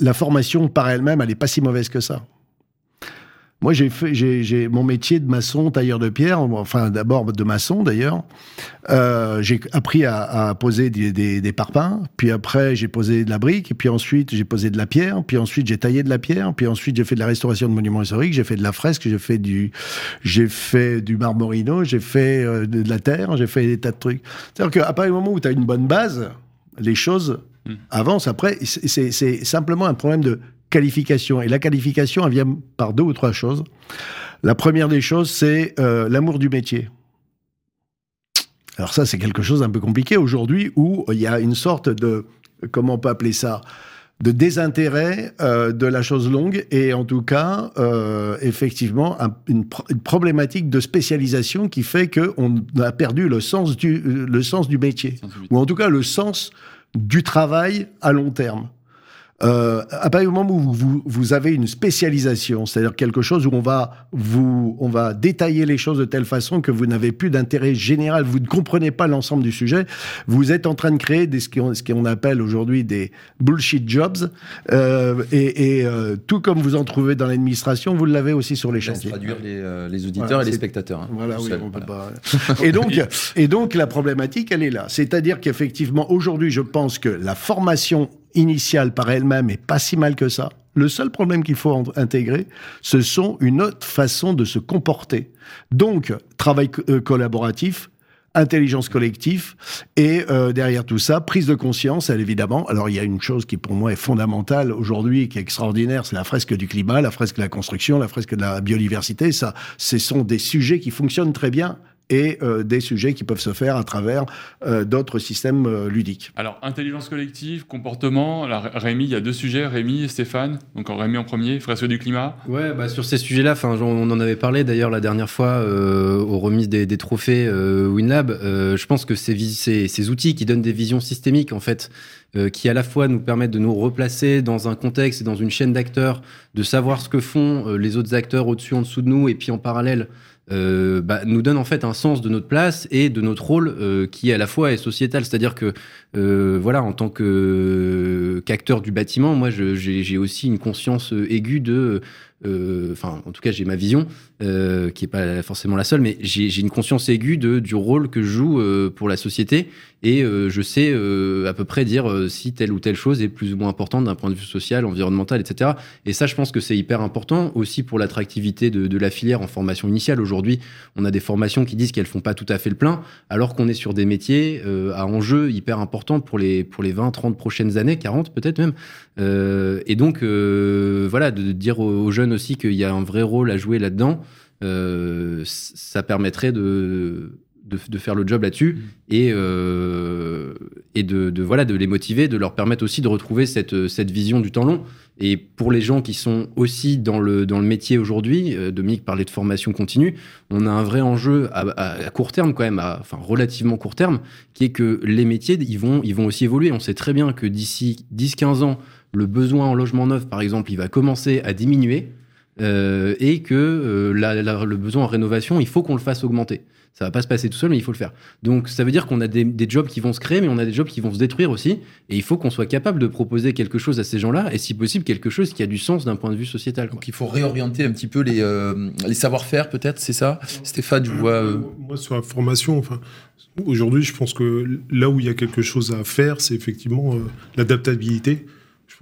la formation par elle-même, elle n'est pas si mauvaise que ça. Moi, j'ai fait, j'ai, mon métier de maçon, tailleur de pierre, enfin d'abord de maçon d'ailleurs. Euh, j'ai appris à, à poser des, des, des, parpaings, puis après j'ai posé de la brique, et puis ensuite j'ai posé de la pierre, puis ensuite j'ai taillé de la pierre, puis ensuite j'ai fait de la restauration de monuments historiques, j'ai fait de la fresque, j'ai fait du, j'ai fait du marmorino, j'ai fait euh, de, la terre, j'ai fait des tas de trucs. C'est-à-dire qu'à partir du moment où tu as une bonne base, les choses mmh. avancent. Après, c'est simplement un problème de qualification. Et la qualification, elle vient par deux ou trois choses. La première des choses, c'est euh, l'amour du métier. Alors ça, c'est quelque chose d'un peu compliqué aujourd'hui où il y a une sorte de, comment on peut appeler ça de désintérêt euh, de la chose longue et en tout cas euh, effectivement une, problématique de spécialisation qui fait qu'on a perdu le sens du le sens du métier ou en tout cas le sens du travail à long terme. Euh, à partir du moment où vous, vous avez une spécialisation, c'est-à-dire quelque chose où on va vous, on va détailler les choses de telle façon que vous n'avez plus d'intérêt général, vous ne comprenez pas l'ensemble du sujet, vous êtes en train de créer des, ce qu'on appelle aujourd'hui des bullshit jobs, euh, et, et euh, tout comme vous en trouvez dans l'administration, vous l'avez aussi sur les chantiers. traduire les, euh, les auditeurs et les spectateurs. Hein, voilà, oui, on peut pas. et donc, et donc la problématique, elle est là, c'est-à-dire qu'effectivement aujourd'hui, je pense que la formation initiale par elle-même est pas si mal que ça. Le seul problème qu'il faut intégrer, ce sont une autre façon de se comporter. Donc, travail euh, collaboratif, intelligence collective et euh, derrière tout ça, prise de conscience, elle évidemment. Alors il y a une chose qui pour moi est fondamentale aujourd'hui, qui est extraordinaire, c'est la fresque du climat, la fresque de la construction, la fresque de la biodiversité. Ça, ce sont des sujets qui fonctionnent très bien et euh, des sujets qui peuvent se faire à travers euh, d'autres systèmes euh, ludiques. Alors, intelligence collective, comportement, alors, Rémi, il y a deux sujets, Rémi et Stéphane. Donc, Rémi en premier, fresque du climat? Ouais, bah, sur ces sujets-là, on en avait parlé d'ailleurs la dernière fois aux remises des, trophées WinLab. je pense que ces, ces, ces, outils qui donnent des visions systémiques, en fait, qui à la fois nous permettent de nous replacer dans un contexte et dans une chaîne d'acteurs, de savoir ce que font les autres acteurs au-dessus, en dessous de nous, et puis en parallèle, euh, bah, nous donne en fait un sens de notre place et de notre rôle euh, qui à la fois est sociétal. C'est-à-dire que euh, voilà, en tant qu'acteur du bâtiment, moi j'ai aussi une conscience aiguë de enfin, en tout cas, j'ai ma vision, euh, qui est pas forcément la seule, mais j'ai une conscience aiguë de, du rôle que je joue euh, pour la société et je sais à peu près dire si telle ou telle chose est plus ou moins importante d'un point de vue social, environnemental, etc. Et ça, je pense que c'est hyper important aussi pour l'attractivité de, de, la filière en formation initiale. Aujourd'hui, on a des formations qui disent qu'elles font pas tout à fait le plein, alors qu'on est sur des métiers à enjeu hyper importants pour les, pour les 20, 30 prochaines années, 40 peut-être même. et donc, voilà, de, dire aux jeunes aussi qu'il y a un vrai rôle à jouer là-dedans, euh, ça permettrait de, de, faire le job là-dessus mmh. et, euh, et de, voilà, de les motiver, de leur permettre aussi de retrouver cette, cette vision du temps long. Et pour les gens qui sont aussi dans le, dans le métier aujourd'hui, euh, Dominique parlait de formation continue, on a un vrai enjeu à, court terme quand même, à, enfin relativement court terme, qui est que les métiers, ils vont, ils vont aussi évoluer. On sait très bien que d'ici 10-15 ans, le besoin en logement neuf, par exemple, il va commencer à diminuer. Euh, et que euh, le besoin en rénovation, il faut qu'on le fasse augmenter. Ça va pas se passer tout seul, mais il faut le faire. Donc ça veut dire qu'on a des, jobs qui vont se créer, mais on a des jobs qui vont se détruire aussi. Et il faut qu'on soit capable de proposer quelque chose à ces gens-là, et si possible quelque chose qui a du sens d'un point de vue sociétal. Donc il faut réorienter un petit peu les, euh, les savoir-faire, peut-être, c'est ça? Stéphane, je vois. Moi, sur la formation, enfin, aujourd'hui, je pense que là où il y a quelque chose à faire, c'est effectivement l'adaptabilité.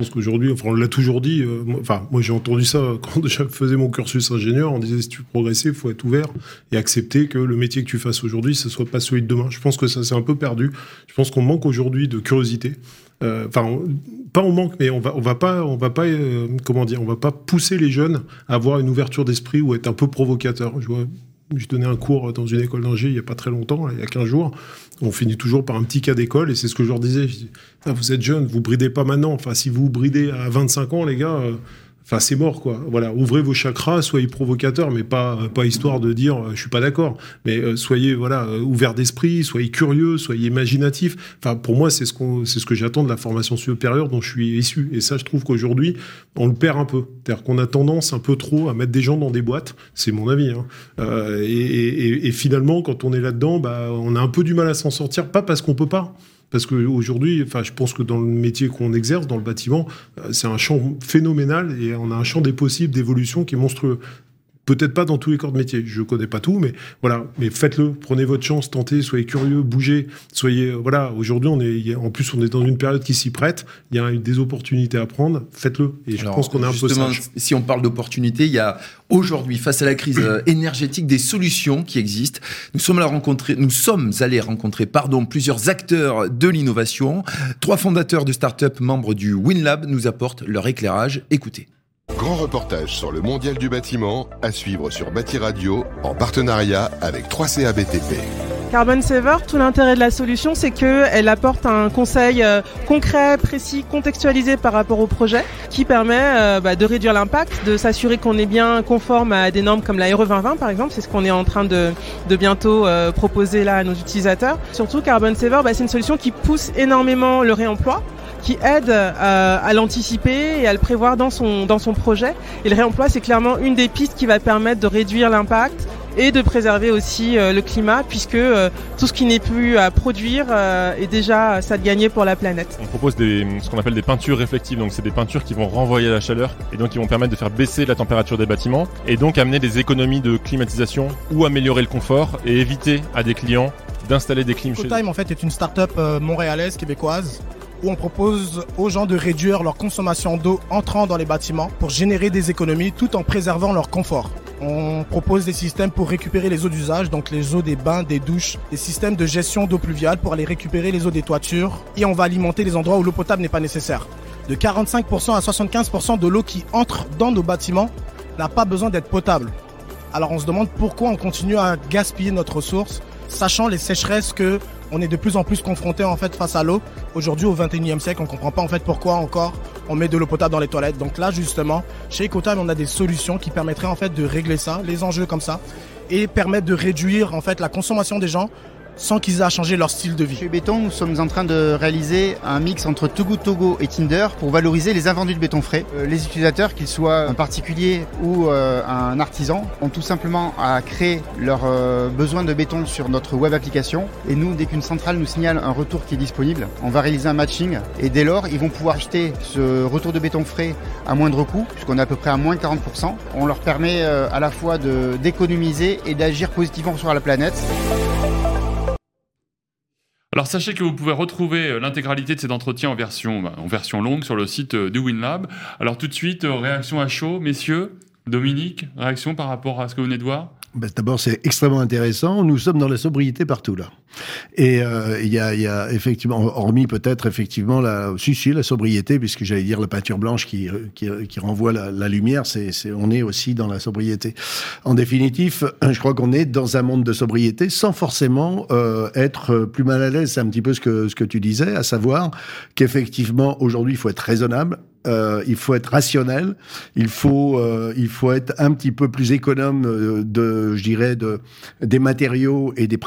Je pense qu'aujourd'hui, enfin, on l'a toujours dit. Euh, enfin, moi, j'ai entendu ça quand je faisais mon cursus ingénieur. On disait si tu veux progresser, il faut être ouvert et accepter que le métier que tu fasses aujourd'hui, ce soit pas celui de demain. Je pense que ça s'est un peu perdu. Je pense qu'on manque aujourd'hui de curiosité. Euh, enfin, pas on manque, mais on va, on va pas, on va pas, euh, comment dire, on va pas pousser les jeunes à avoir une ouverture d'esprit ou être un peu provocateur. Je vois je donnais un cours dans une école d'ingé il n'y a pas très longtemps, il y a 15 jours. On finit toujours par un petit cas d'école et c'est ce que je leur disais. Ah, vous êtes jeunes, vous bridez pas maintenant. Enfin, si vous bridez à 25 ans, les gars, euh, Enfin, c'est mort, quoi. Voilà, ouvrez vos chakras, soyez provocateurs, mais pas, pas histoire de dire euh, je suis pas d'accord. Mais euh, soyez voilà euh, ouverts d'esprit, soyez curieux, soyez imaginatifs. Enfin, pour moi, c'est ce qu'on, c'est ce que j'attends de la formation supérieure dont je suis issu. Et ça, je trouve qu'aujourd'hui, on le perd un peu. C'est-à-dire qu'on a tendance un peu trop à mettre des gens dans des boîtes. C'est mon avis. Hein. Euh, et, et, et, finalement, quand on est là-dedans, bah, on a un peu du mal à s'en sortir, pas parce qu'on peut pas parce qu'aujourd'hui, enfin, je pense que dans le métier qu'on exerce, dans le bâtiment, euh, c'est un champ phénoménal et on a un champ des possibles d'évolution qui est monstrueux. Peut-être pas dans tous les corps de métier, je connais pas tout, mais voilà. Mais faites-le, prenez votre chance, tentez, soyez curieux, bougez, soyez euh, voilà. Aujourd'hui, on est en plus on est dans une période qui s'y prête. Il y a des opportunités à prendre, faites-le. Et je pense qu'on est un peu sage. Si on parle d'opportunités, il y a aujourd'hui face à la crise euh, énergétique des solutions qui existent. Nous sommes allés rencontrer, nous sommes allés rencontrer, pardon, plusieurs acteurs de l'innovation. Trois fondateurs de start-up membres du WinLab nous apportent leur éclairage. Écoutez. Grand reportage sur le mondial du bâtiment à suivre sur Bâti Radio en partenariat avec 3CA BTP. Carbon Saver, tout l'intérêt de la solution, c'est qu'elle apporte un conseil euh, concret, précis, contextualisé par rapport au projet, qui permet euh, bah, de réduire l'impact, de s'assurer qu'on est bien conforme à des normes comme la RE 2020 par exemple, c'est ce qu'on est en train de, de bientôt euh, proposer là à nos utilisateurs. Surtout Carbon Saver, bah, c'est une solution qui pousse énormément le réemploi qui aide à l'anticiper et à le prévoir dans son, dans son projet. Et le réemploi, c'est clairement une des pistes qui va permettre de réduire l'impact, et de préserver aussi euh, le climat puisque euh, tout ce qui n'est plus à produire euh, est déjà ça de gagner pour la planète. On propose des, ce qu'on appelle des peintures réflectives, donc c'est des peintures qui vont renvoyer la chaleur et donc qui vont permettre de faire baisser la température des bâtiments et donc amener des économies de climatisation ou améliorer le confort et éviter à des clients d'installer des clims chez eux. en fait est une start-up montréalaise québécoise où on propose aux gens de réduire leur consommation d'eau entrant dans les bâtiments pour générer des économies tout en préservant leur confort. On propose des systèmes pour récupérer les eaux d'usage, donc les eaux des bains, des douches, des systèmes de gestion d'eau pluviale pour aller récupérer les eaux des toitures et on va alimenter les endroits où l'eau potable n'est pas nécessaire. De 45% à 75% de l'eau qui entre dans nos bâtiments n'a pas besoin d'être potable. Alors on se demande pourquoi on continue à gaspiller notre ressource, sachant les sécheresses que on est de plus en plus confronté en fait face à l'eau. Aujourd'hui, au 21e siècle, on comprend pas en fait pourquoi encore on met de l'eau potable dans les toilettes. Donc là, justement, chez Ecotime, on a des solutions qui permettraient en fait de régler ça, les enjeux comme ça, et permettre de réduire en fait la consommation des gens sans qu'ils aient à changer leur style de vie. Chez Béton, nous sommes en train de réaliser un mix entre Togo Togo et Tinder pour valoriser les invendus de béton frais. Euh, les utilisateurs, qu'ils soient un particulier ou euh, un artisan, ont tout simplement à créer leurs euh, besoins de béton sur notre web application. Et nous, dès qu'une centrale nous signale un retour qui est disponible, on va réaliser un matching. Et dès lors, ils vont pouvoir acheter ce retour de béton frais à moindre coût, puisqu'on est à peu près à moins 40%. On leur permet à la fois d'économiser et d'agir positivement sur la planète. Alors sachez que vous pouvez retrouver euh, l'intégralité de cet entretien en version, bah, en version longue sur le site euh, du WinLab. Alors tout de suite, euh, réaction à chaud, messieurs. Dominique, réaction par rapport à ce que vous venez de voir? Ben, D'abord, c'est extrêmement intéressant. Nous sommes dans la sobriété partout là. Et euh, il y, a, y, a, effectivement, hormis peut-être effectivement la, si, si, la sobriété, puisque j'allais dire la peinture blanche qui, qui, qui renvoie la, la lumière, c'est, on est aussi dans la sobriété. En définitive, je crois qu'on est dans un monde de sobriété sans forcément euh, être plus mal à l'aise. C'est un petit peu ce que, ce que tu disais, à savoir qu'effectivement, aujourd'hui, il faut être raisonnable, euh, il faut être rationnel, il faut, euh, il faut être un petit peu plus économe euh, de, je dirais, de, des matériaux et des,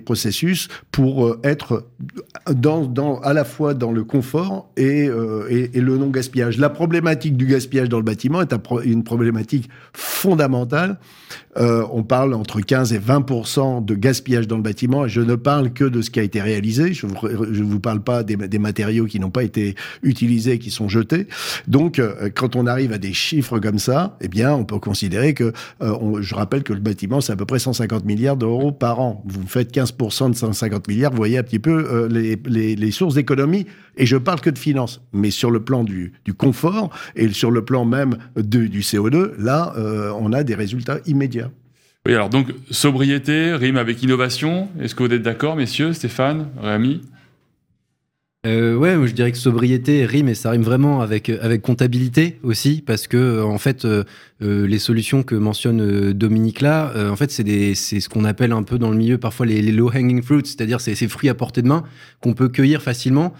processus pour être à la fois dans le confort et le non-gaspillage. La problématique du gaspillage dans le bâtiment est une problématique fondamentale. On parle entre 15 et 20% de gaspillage dans le bâtiment je ne parle que de ce qui a été réalisé. Je ne vous, parle pas des, matériaux qui n'ont pas été utilisés, qui sont jetés. Donc, euh, quand on arrive à des chiffres comme ça, eh bien, on peut considérer que, euh, je rappelle que le bâtiment, c'est à peu près 150 milliards d'euros par an. Vous faites 15% de 150 milliards, vous voyez un petit peu euh, les, sources d'économie. Et je parle que de finances. Mais sur le plan du, confort et sur le plan même du CO2, là, on a des résultats immédiats. Oui, alors donc, sobriété rime avec innovation. Est-ce que vous êtes d'accord, messieurs, Stéphane, Rémi? Euh, ouais, je dirais que sobriété rime et ça rime vraiment avec avec comptabilité aussi parce que euh, en fait euh, euh, les solutions que mentionne Dominique là, en fait c'est des c'est ce qu'on appelle un peu dans le milieu parfois les, les low hanging fruits, c'est-à-dire c'est ces fruits à portée de main qu'on peut cueillir facilement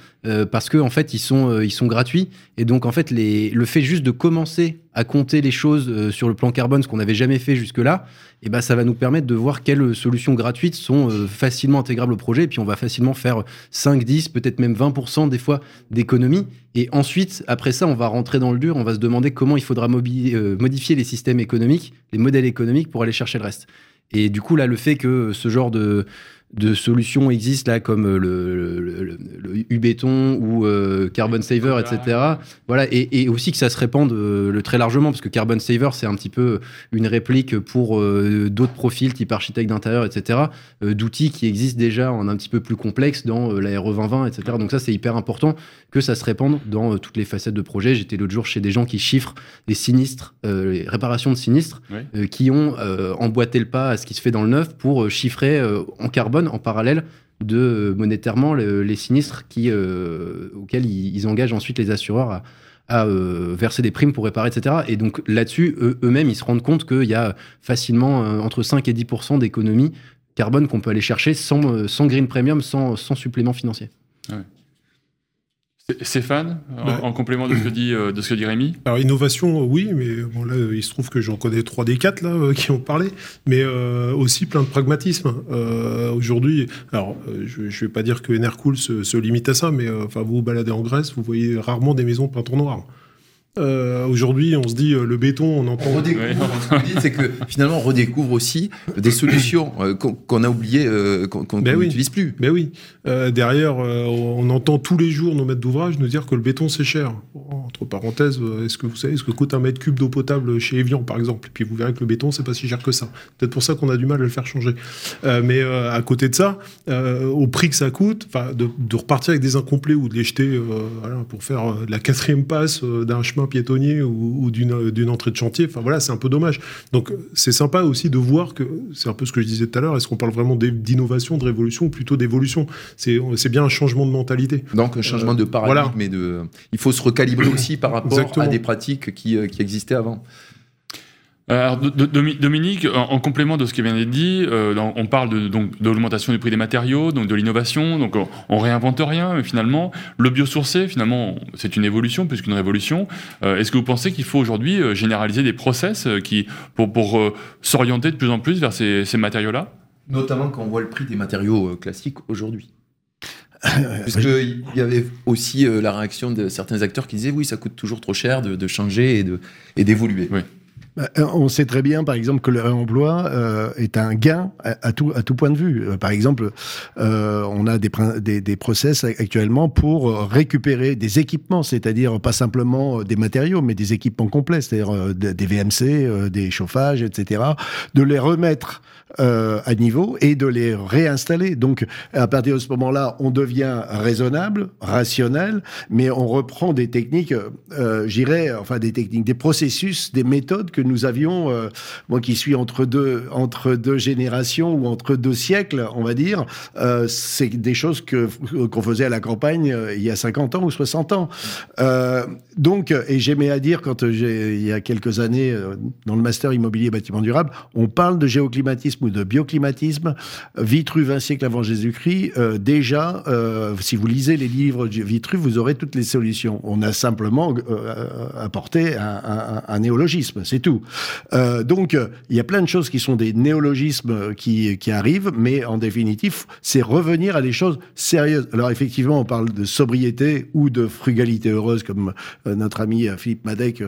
parce que en fait ils sont ils sont gratuits et donc en fait le fait juste de commencer à compter les choses sur le plan carbone, ce qu'on n'avait jamais fait jusque-là, et eh ben ça va nous permettre de voir quelles solutions gratuites sont facilement intégrables au projet et puis on va facilement faire 5 10 peut-être même 20% des fois d'économie. Et ensuite, après ça, on va rentrer dans le dur, on va se demander comment il faudra euh, modifier les systèmes économiques, les modèles économiques pour aller chercher le reste. Et du coup, là, le fait que ce genre de, de solutions existent là comme euh, le, le, le, U-béton ou euh, Carbon Saver, etc. Voilà, et, et, aussi que ça se répande euh, le très largement parce que Carbon Saver c'est un petit peu une réplique pour d'autres profils type architecte d'intérieur, etc. d'outils qui existent déjà en un petit peu plus complexe dans la RE 2020, etc. Donc ça c'est hyper important que ça se répande dans toutes les facettes de projet. J'étais l'autre jour chez des gens qui chiffrent les sinistres, les réparations de sinistres, qui ont emboîté le pas à ce qui se fait dans le neuf pour chiffrer en carbone en parallèle de euh, monétairement les sinistres euh, auxquels ils, engagent ensuite les assureurs à, euh, verser des primes pour réparer, etc. Et donc là-dessus, eux-mêmes, ils se rendent compte qu'il y a facilement entre 5 et 10% d'économies carbone qu'on peut aller chercher sans, sans green premium, sans, sans supplément financier. Stéphane, en- Bah. en, complément de ce que dit, euh, de ce que dit Rémi? Alors innovation, euh, oui, mais bon là, il se trouve que j'en connais trois des quatre là euh, qui ont parlé, mais euh, aussi plein de pragmatisme. Euh, Aujourd'hui, alors euh, je, je vais pas dire que Enercool se, se limite à ça, mais euh, enfin vous vous baladez en Grèce, vous voyez rarement des maisons peintes en noir. Euh, Aujourd'hui, on se dit euh, le béton, on entend. On redécouvre, Ouais. ce que vous dites, c'est que finalement on redécouvre aussi des solutions euh, qu'on a oubliées, euh, qu'on qu'on Ben oui. n'utilise plus. Mais oui, Euh, derrière, euh, on entend tous les jours nos maîtres d'ouvrage nous dire que le béton c'est cher. Entre parenthèses, est-ce que vous savez ce que coûte un mètre cube d'eau potable chez Evian par exemple? Puis vous verrez que le béton c'est pas si cher que ça. Peut-être pour ça qu'on a du mal à le faire changer. Euh, mais euh, à côté de ça, euh, au prix que ça coûte, de, de repartir avec des incomplets ou de les jeter euh, voilà, pour faire euh, la quatrième passe euh, d'un chemin piétonnier ou, ou d'une entrée de chantier, enfin voilà, c'est un peu dommage. Donc euh, c'est sympa aussi de voir que c'est un peu ce que je disais tout à l'heure. Est-ce qu'on parle vraiment d'innovation, de révolution ou plutôt d'évolution? C'est bien un changement de mentalité. Donc un changement de paradigme voilà. et de. Il faut se recalibrer aussi par rapport Exactement. à des pratiques qui, euh, qui existaient avant. Alors, Do- Domi- Dominique, en, en complément de ce qui vient d'être dit, euh, on parle de, donc, de l'augmentation du prix des matériaux, donc de l'innovation, donc on, on réinvente rien, mais finalement, le biosourcé, finalement, c'est une évolution plus qu'une révolution. Euh, Est-ce que vous pensez qu'il faut aujourd'hui euh, généraliser des process euh, qui, pour, pour euh, s'orienter de plus en plus vers ces, ces matériaux-là? Notamment quand on voit le prix des matériaux euh, classiques aujourd'hui. Puisqu'il y avait aussi euh, la réaction de certains acteurs qui disaient oui, ça coûte toujours trop cher de, de changer et d'évoluer. Oui. Bah, euh, On sait très bien, par exemple, que le réemploi euh, est un gain à, tout, point de vue. Euh, par exemple, on a des, des, process actuellement pour récupérer des équipements, c'est-à-dire pas simplement des matériaux, mais des équipements complets, c'est-à-dire des VMC, des chauffages, etc., de les remettre à niveau et de les réinstaller. Donc, à partir de ce moment-là, on devient raisonnable, rationnel, mais on reprend des techniques, j'irais, enfin des techniques, des processus, des méthodes que nous avions, euh, moi qui suis entre deux, entre deux générations ou entre deux siècles, on va dire, euh, c'est des choses que qu'on faisait à la campagne euh, il y a 50 ans ou 60 ans. Donc, et j'aimais à dire quand j'ai, il y a quelques années, dans le master immobilier et bâtiment durable, on parle de géoclimatisme ou de bioclimatisme. Vitruve un siècle avant Jésus-Christ, déjà, si vous lisez les livres de Vitruve, vous aurez toutes les solutions. On a simplement apporté un néologisme, c'est tout. Euh, donc, il y a plein de choses qui sont des néologismes qui, arrivent, mais en définitive, c'est revenir à des choses sérieuses. Alors, effectivement, on parle de sobriété ou de frugalité heureuse, comme euh, notre ami euh, Philippe Madec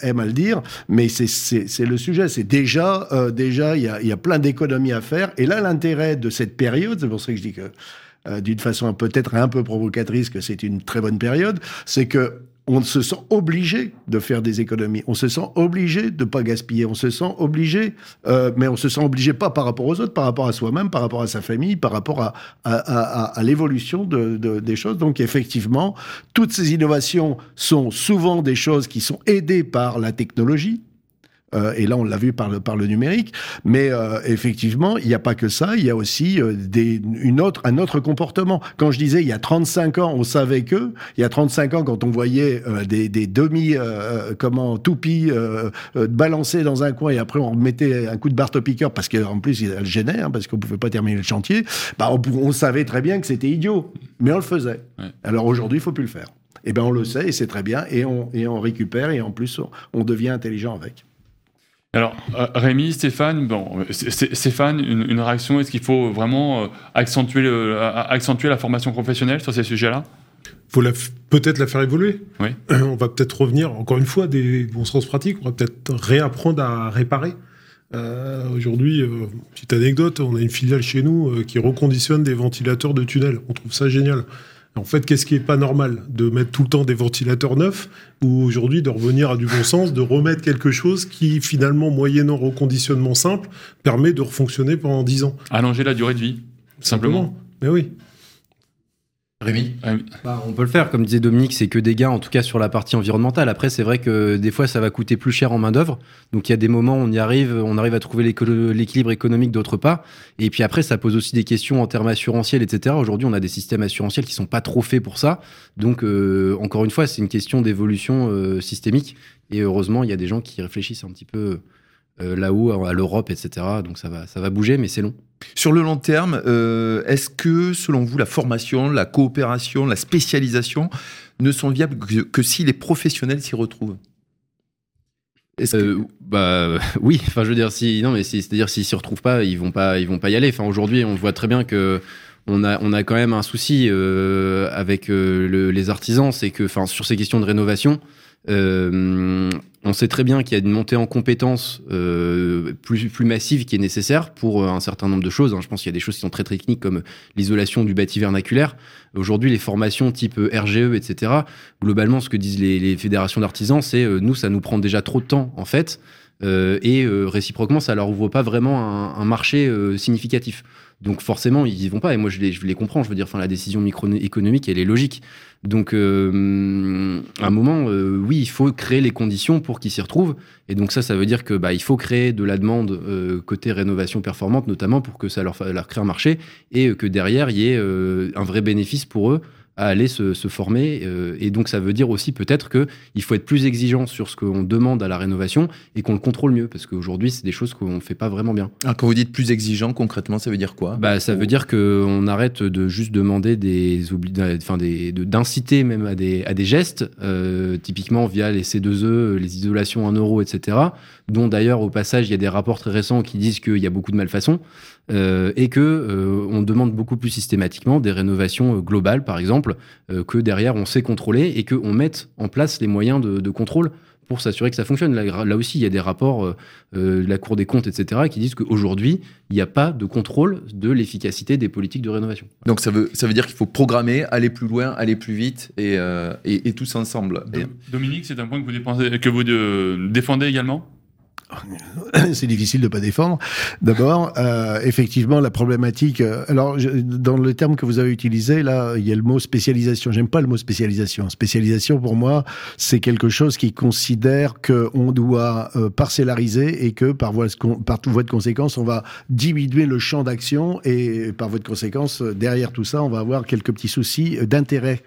aime à le dire, mais c'est- le sujet. C'est déjà, déjà, il y a, y a plein d'économies à faire. Et là, l'intérêt de cette période, c'est pour ça que je dis que, d'une façon peut-être un peu provocatrice, que c'est une très bonne période, c'est que on se sent obligé de faire des économies. On se sent obligé de pas gaspiller. On se sent obligé, euh, mais on se sent obligé pas par rapport aux autres, par rapport à soi-même, par rapport à sa famille, par rapport à, à, à- à- l'évolution de, de- des choses. Donc effectivement, toutes ces innovations sont souvent des choses qui sont aidées par la technologie. Euh, et là, on l'a vu par le, par le numérique. Mais euh, effectivement, il n'y a pas que ça. Il y a aussi euh, des, une autre, un autre comportement. Quand je disais il y a 35 ans, on savait que. Il y a 35 ans, quand on voyait des, des demi, comment, toupies balancées dans un coin et après on mettait un coup de barre-piqueur parce qu'en plus, elle gênait, hein, parce qu'on ne pouvait pas terminer le chantier, bah, on, on savait très bien que c'était idiot. Mais on le faisait. Ouais. Alors aujourd'hui, il faut plus le faire. Eh ben, on le sait et c'est très bien. Et on, et on récupère et en plus, on, on devient intelligent avec. Alors, euh, Rémi, Stéphane, bon, euh, Stéphane, une, une réaction Est-ce qu'il faut vraiment euh, accentuer, le- a- accentuer la formation professionnelle sur ces sujets-là? Faut la f- peut-être la faire évoluer. Oui. On va peut-être revenir, encore une fois, des bons sens pratiques. On va peut-être réapprendre à réparer. Euh, Aujourd'hui, euh, petite anecdote, on a une filiale chez nous euh, qui reconditionne des ventilateurs de tunnel. On trouve ça génial. En fait, qu'est-ce qui est pas normal De mettre tout le temps des ventilateurs neufs ou aujourd'hui de revenir à du bon sens, de remettre quelque chose qui, finalement, moyennant reconditionnement simple, permet de refonctionner pendant 10 ans? Allonger la durée de vie, simplement. Mais oui. Rémi Rémi. Bah, on peut le faire, comme disait Dominique, c'est que des gains, en tout cas sur la partie environnementale. Après, c'est vrai que des fois, ça va coûter plus cher en main-d'œuvre. Donc, il y a des moments où on y arrive, on arrive à trouver l'équilibre économique d'autre part. Et puis après, ça pose aussi des questions en termes assurantiels, etc. Aujourd'hui, on a des systèmes assurantiels qui sont pas trop faits pour ça. Donc, euh, encore une fois, c'est une question d'évolution euh, systémique. Et heureusement, il y a des gens qui réfléchissent un petit peu là-haut à l'Europe, etc. Donc ça va, ça va bouger, mais c'est long. Sur le long terme, est-ce que, selon vous, la formation, la coopération, la spécialisation ne sont viables que si les professionnels s'y retrouvent? Euh, bah oui, enfin je veux dire si non mais c'est-à-dire s'ils s'y retrouvent pas, ils vont pas ils vont pas y aller. Enfin aujourd'hui, on voit très bien que on a on a quand même un souci euh, avec euh, les artisans, c'est que enfin sur ces questions de rénovation, euh, on sait très bien qu'il y a une montée en compétences euh, plus, plus massive qui est nécessaire pour euh, un certain nombre de choses. Hein. Je pense qu'il y a des choses qui sont très techniques comme l'isolation du bâti vernaculaire. Aujourd'hui, les formations type RGE, etc., globalement, ce que disent les, fédérations d'artisans, c'est nous, ça nous prend déjà trop de temps, en fait. Et réciproquement, ça leur ouvre pas vraiment un, marché significatif. Donc forcément, ils y vont pas. Et moi, je les, comprends. Je veux dire, la décision microéconomique, elle est logique. Donc, euh, à un moment, euh, oui, il faut créer les conditions pour qu'ils s'y retrouvent. Et donc ça, ça veut dire que bah, il faut créer de la demande euh, côté rénovation performante, notamment pour que ça leur, leur crée un marché et que derrière, il y ait un vrai bénéfice pour eux à aller se, former. Euh, et donc, ça veut dire aussi peut-être qu'il faut être plus exigeant sur ce qu'on demande à la rénovation et qu'on le contrôle mieux. Parce qu'aujourd'hui, c'est des choses qu'on ne fait pas vraiment bien. Alors, quand vous dites plus exigeant, concrètement, ça veut dire quoi? Bah, Ça veut dire qu'on arrête de juste demander des enfin des, d'inciter même à des, à des gestes, euh, typiquement via les C2E, les isolations en euros, etc. Dont d'ailleurs, au passage, il y a des rapports très récents qui disent qu'il y a beaucoup de malfaçons. Euh, et que euh, on demande beaucoup plus systématiquement des rénovations euh, globales, par exemple, que derrière on sait contrôler et qu'on mette en place les moyens de, contrôle pour s'assurer que ça fonctionne. Là, aussi, il y a des rapports de la Cour des comptes, etc., qui disent qu'aujourd'hui, il n'y a pas de contrôle de l'efficacité des politiques de rénovation. Donc ça veut, ça veut dire qu'il faut programmer, aller plus loin, aller plus vite, et, et, tous ensemble. Dominique, c'est un point que vous, que vous défendez également? c'est difficile de pas défendre. D'abord, euh, effectivement, la problématique. Euh, alors, dans le terme que vous avez utilisé, là, il y a le mot spécialisation. J'aime pas le mot spécialisation. Spécialisation, pour moi, c'est quelque chose qui considère que on doit euh, parcellariser et que par voie, par voie de conséquence, on va diminuer le champ d'action et par voie de conséquence, derrière tout ça, on va avoir quelques petits soucis d'intérêt,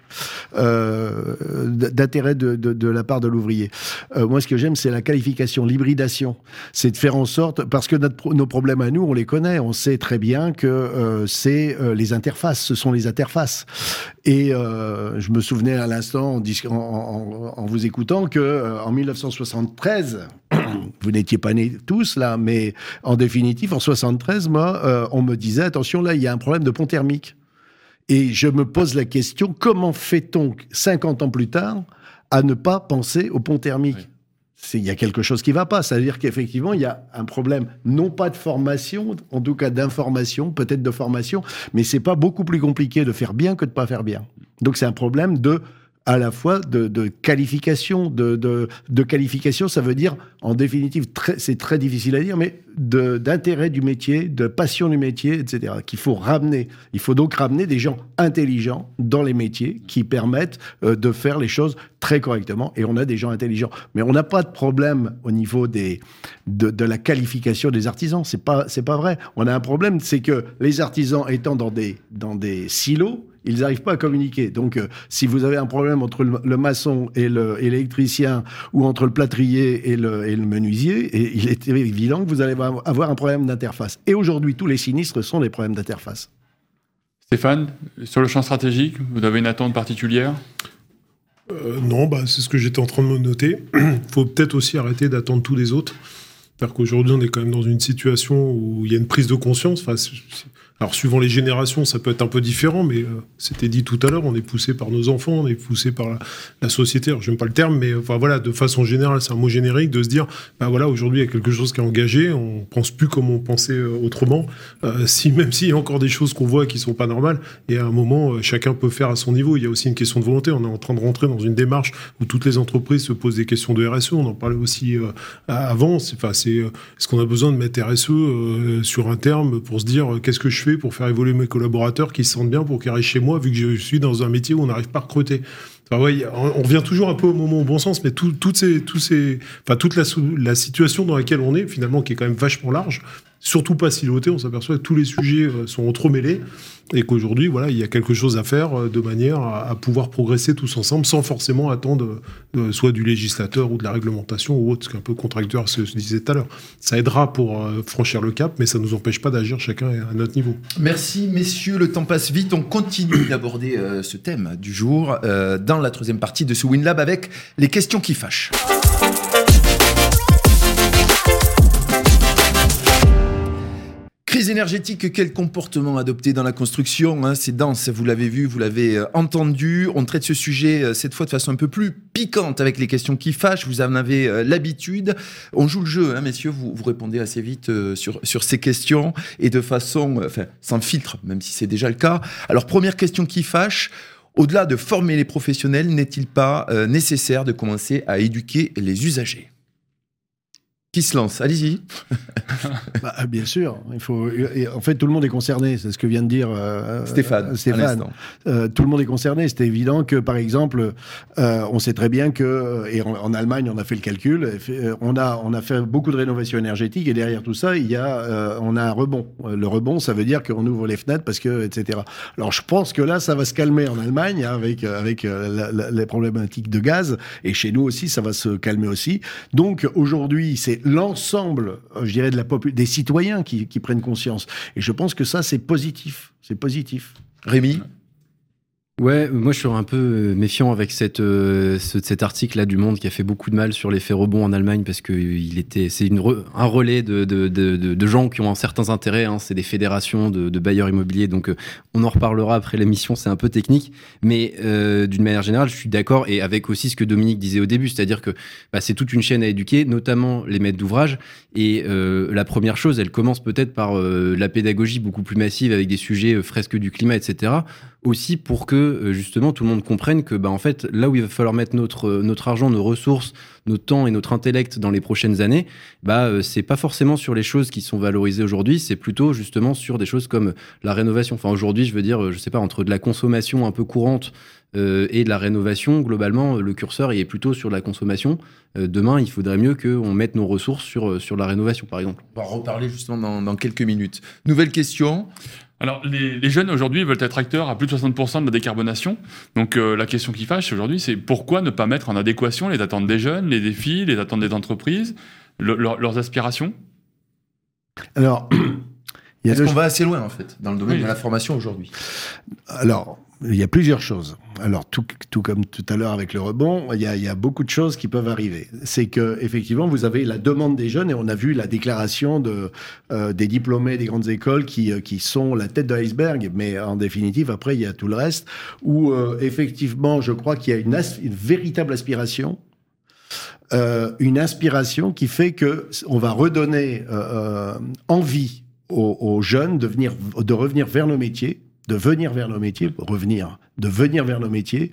d'intérêt de, de, de, la part de l'ouvrier. moi, ce que j'aime, c'est la qualification, l'hybridation c'est de faire en sorte, parce que nos problèmes à nous, on les connaît, on sait très bien que euh, c'est euh, les interfaces, ce sont les interfaces. Et euh, je me souvenais à l'instant, en, vous écoutant, que en 1973, vous n'étiez pas nés tous là, mais en définitive, en 73, moi, on me disait attention, là, il y a un problème de pont thermique. Et je me pose la question comment fait-on 50 ans plus tard à ne pas penser au pont thermique? Il y a quelque chose qui ne va pas. C'est-à-dire qu'effectivement, il y a un problème, non pas de formation, en tout cas d'information, peut-être de formation, mais c'est pas beaucoup plus compliqué de faire bien que de pas faire bien. Donc c'est un problème de à la fois de, qualification, de, qualification, ça veut dire, en définitive, c'est très difficile à dire, mais d'intérêt du métier, de passion du métier, etc. Qu'il faut ramener. Il faut donc ramener des gens intelligents dans les métiers qui permettent euh, de faire les choses très correctement. Et on a des gens intelligents, mais on n'a pas de problème au niveau des de, la qualification des artisans. C'est pas pas vrai. On a un problème, c'est que les artisans étant dans des dans des silos ils n'arrivent pas à communiquer. Donc, euh, si vous avez un problème entre le, maçon et l'électricien, ou entre le plâtrier et le, et le menuisier, et il est évident que vous allez avoir un problème d'interface. Et aujourd'hui, tous les sinistres sont des problèmes d'interface. Stéphane, sur le champ stratégique, vous avez une attente particulière? Euh, Non, bah, c'est ce que j'étais en train de me noter. Il faut peut-être aussi arrêter d'attendre tous les autres. cest qu'aujourd'hui, on est quand même dans une situation où il y a une prise de conscience. Enfin, alors, suivant les générations, ça peut être un peu différent, mais euh, c'était dit tout à l'heure, on est poussé par nos enfants, on est poussé par la, société. Alors, j'aime pas le terme, mais enfin voilà, de façon générale, c'est un mot générique de se dire, bah voilà, aujourd'hui, il y a quelque chose qui est engagé, on pense plus comme on pensait euh, autrement. Euh, si même s'il y a encore des choses qu'on voit qui sont pas normales, et à un moment, chacun peut faire à son niveau. Il y a aussi une question de volonté. On est en train de rentrer dans une démarche où toutes les entreprises se posent des questions de RSE. On en parlait aussi avant. Enfin, est-ce qu'on a besoin de mettre RSE sur un terme pour se dire, qu'est-ce que je fais pour faire évoluer mes collaborateurs qui se sentent bien pour qu'ils restent chez moi, vu que je suis dans un métier où on n'arrive pas à recruter. Enfin, on revient toujours un peu au moment au bon sens, mais tout, toutes ces, tous ces, enfin, toute la, la, situation dans laquelle on est, finalement, qui est quand même vachement large, surtout pas siloté. On s'aperçoit que tous les sujets euh, sont entremêlés et qu'aujourd'hui, voilà, il y a quelque chose à faire euh, de manière à, pouvoir progresser tous ensemble sans forcément attendre euh, soit du législateur ou de la réglementation ou autre, ce qu'un peu contracteur se, se disait tout à l'heure. Ça aidera pour franchir le cap, mais ça ne nous empêche pas d'agir chacun à notre niveau. Merci messieurs, le temps passe vite. On continue d'aborder ce thème du jour dans la troisième partie de ce WinLab avec les questions qui fâchent. Crise énergétique, quel comportement adopter dans la construction hein? C'est dense, vous l'avez vu, vous l'avez euh, entendu. On traite ce sujet euh, cette fois de façon un peu plus piquante avec les questions qui fâchent. Vous en avez euh, l'habitude. On joue le jeu, hein, messieurs. Vous, vous répondez assez vite sur, sur ces questions et de façon, enfin, sans filtre, même si c'est déjà le cas. Alors, première question qui fâche. Au-delà de former les professionnels, n'est-il pas nécessaire de commencer à éduquer les usagers? Qui se lance Allez-y. Bah, bien sûr, il faut. en fait, tout le monde est concerné. C'est ce que vient de dire euh, Stéphane, euh, Stéphane. Euh, tout le monde est concerné. C'est évident que, par exemple, euh, on sait très bien que, et en, en Allemagne, on a fait le calcul. On a, on a fait beaucoup de rénovation énergétique et derrière tout ça, il y a, on a un rebond. Le rebond, ça veut dire qu'on ouvre les fenêtres parce que, etc. Alors, je pense que là, ça va se calmer en Allemagne hein, avec avec la- la- les problématiques de gaz et chez nous aussi, ça va se calmer aussi. Donc aujourd'hui, c'est l'ensemble, euh, je dirais, de la des citoyens qui, qui prennent conscience. Et je pense que ça, c'est positif. C'est positif. Rémi? Ouais, moi je suis un peu euh, méfiant avec cette, euh, ce- cet article là du Monde qui a fait beaucoup de mal sur l'effet rebond en Allemagne parce que il était, c'est re- un relais de, de, de, de- gens qui ont certains intérêts. Hein, c'est des fédérations de, bailleurs immobiliers, donc euh, on en reparlera après l'émission. C'est un peu technique, mais euh, d'une manière générale, je suis d'accord et avec aussi ce que Dominique disait au début, c'est-à-dire que bah, c'est toute une chaîne à éduquer, notamment les maîtres d'ouvrage. Et euh, la première chose, elle commence peut-être par euh, la pédagogie beaucoup plus massive avec des sujets euh, fresques du climat, etc aussi pour que euh, justement tout le monde comprenne que bah, en fait là où il va falloir mettre notre euh, notre argent, nos ressources, notre temps et notre intellect dans les prochaines années, bah euh, c'est pas forcément sur les choses qui sont valorisées aujourd'hui, c'est plutôt justement sur des choses comme la rénovation. Enfin aujourd'hui, je veux dire, je sais pas entre de la consommation un peu courante et de la rénovation, globalement, le curseur est plutôt sur la consommation. Demain, il faudrait mieux qu'on mette nos ressources sur sur la rénovation, par exemple. On va reparler justement dans quelques minutes. Nouvelle question. Alors, les, les jeunes aujourd'hui veulent être acteurs à plus de 60% de la décarbonation. Donc, euh, la question qui fâche aujourd'hui, c'est pourquoi ne pas mettre en adéquation les attentes des jeunes, les défis, les attentes des entreprises, le- leur- leurs aspirations? Alors, Est-ce qu'on va assez loin en fait dans le domaine Oui. de la formation aujourd'hui? Alors, il y a plusieurs choses. Alors, tout, comme tout à l'heure avec le rebond, il y, a, beaucoup de choses qui peuvent arriver. C'est que effectivement, vous avez la demande des jeunes et on a vu la déclaration euh, des diplômés des grandes écoles qui, euh, qui sont la tête de l'iceberg, mais en définitive, après, il y a tout le reste où euh, effectivement, je crois qu'il y a une, véritable aspiration une inspiration qui fait que on va redonner envie aux, aux jeunes de venir, de revenir vers nos métiers, de venir vers nos métiers, revenir, de venir vers nos métiers,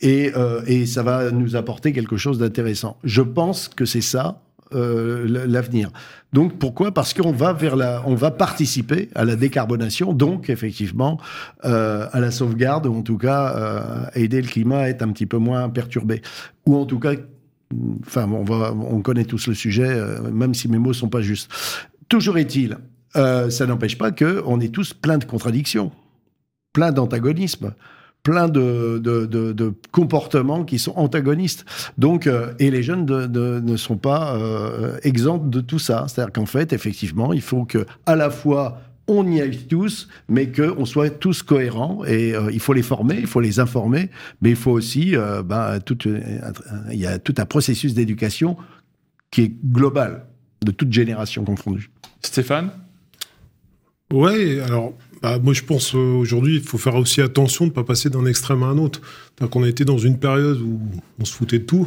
et, euh, et ça va nous apporter quelque chose d'intéressant. Je pense que c'est ça. euh, l'avenir. Donc pourquoi? Parce qu'on va vers la, on va participer à la décarbonation, donc effectivement euh, à la sauvegarde ou en tout cas euh, aider le climat à être un petit peu moins perturbé, ou en tout cas Enfin, on, va, on connaît tous le sujet, même si mes mots sont pas justes. Toujours est-il, ça n'empêche pas qu'on est tous plein de contradictions, plein d'antagonismes, plein de, de, de- de comportements qui sont antagonistes. Donc, euh, et les jeunes de- de- ne sont pas euh, exempts de tout ça. C'est-à-dire qu'en fait, effectivement, il faut que à la fois on y aille tous, mais qu'on soit tous cohérents. Et euh, il faut les former, il faut les informer, mais il faut aussi, euh, ben, tout, euh, un- il y a tout un processus d'éducation qui est global, de toute génération confondue. Stéphane? Ouais, alors bah, moi je pense euh, aujourd'hui il faut faire aussi attention de ne pas passer d'un extrême à un autre. Qu'on a été dans une période où on se foutait de tout.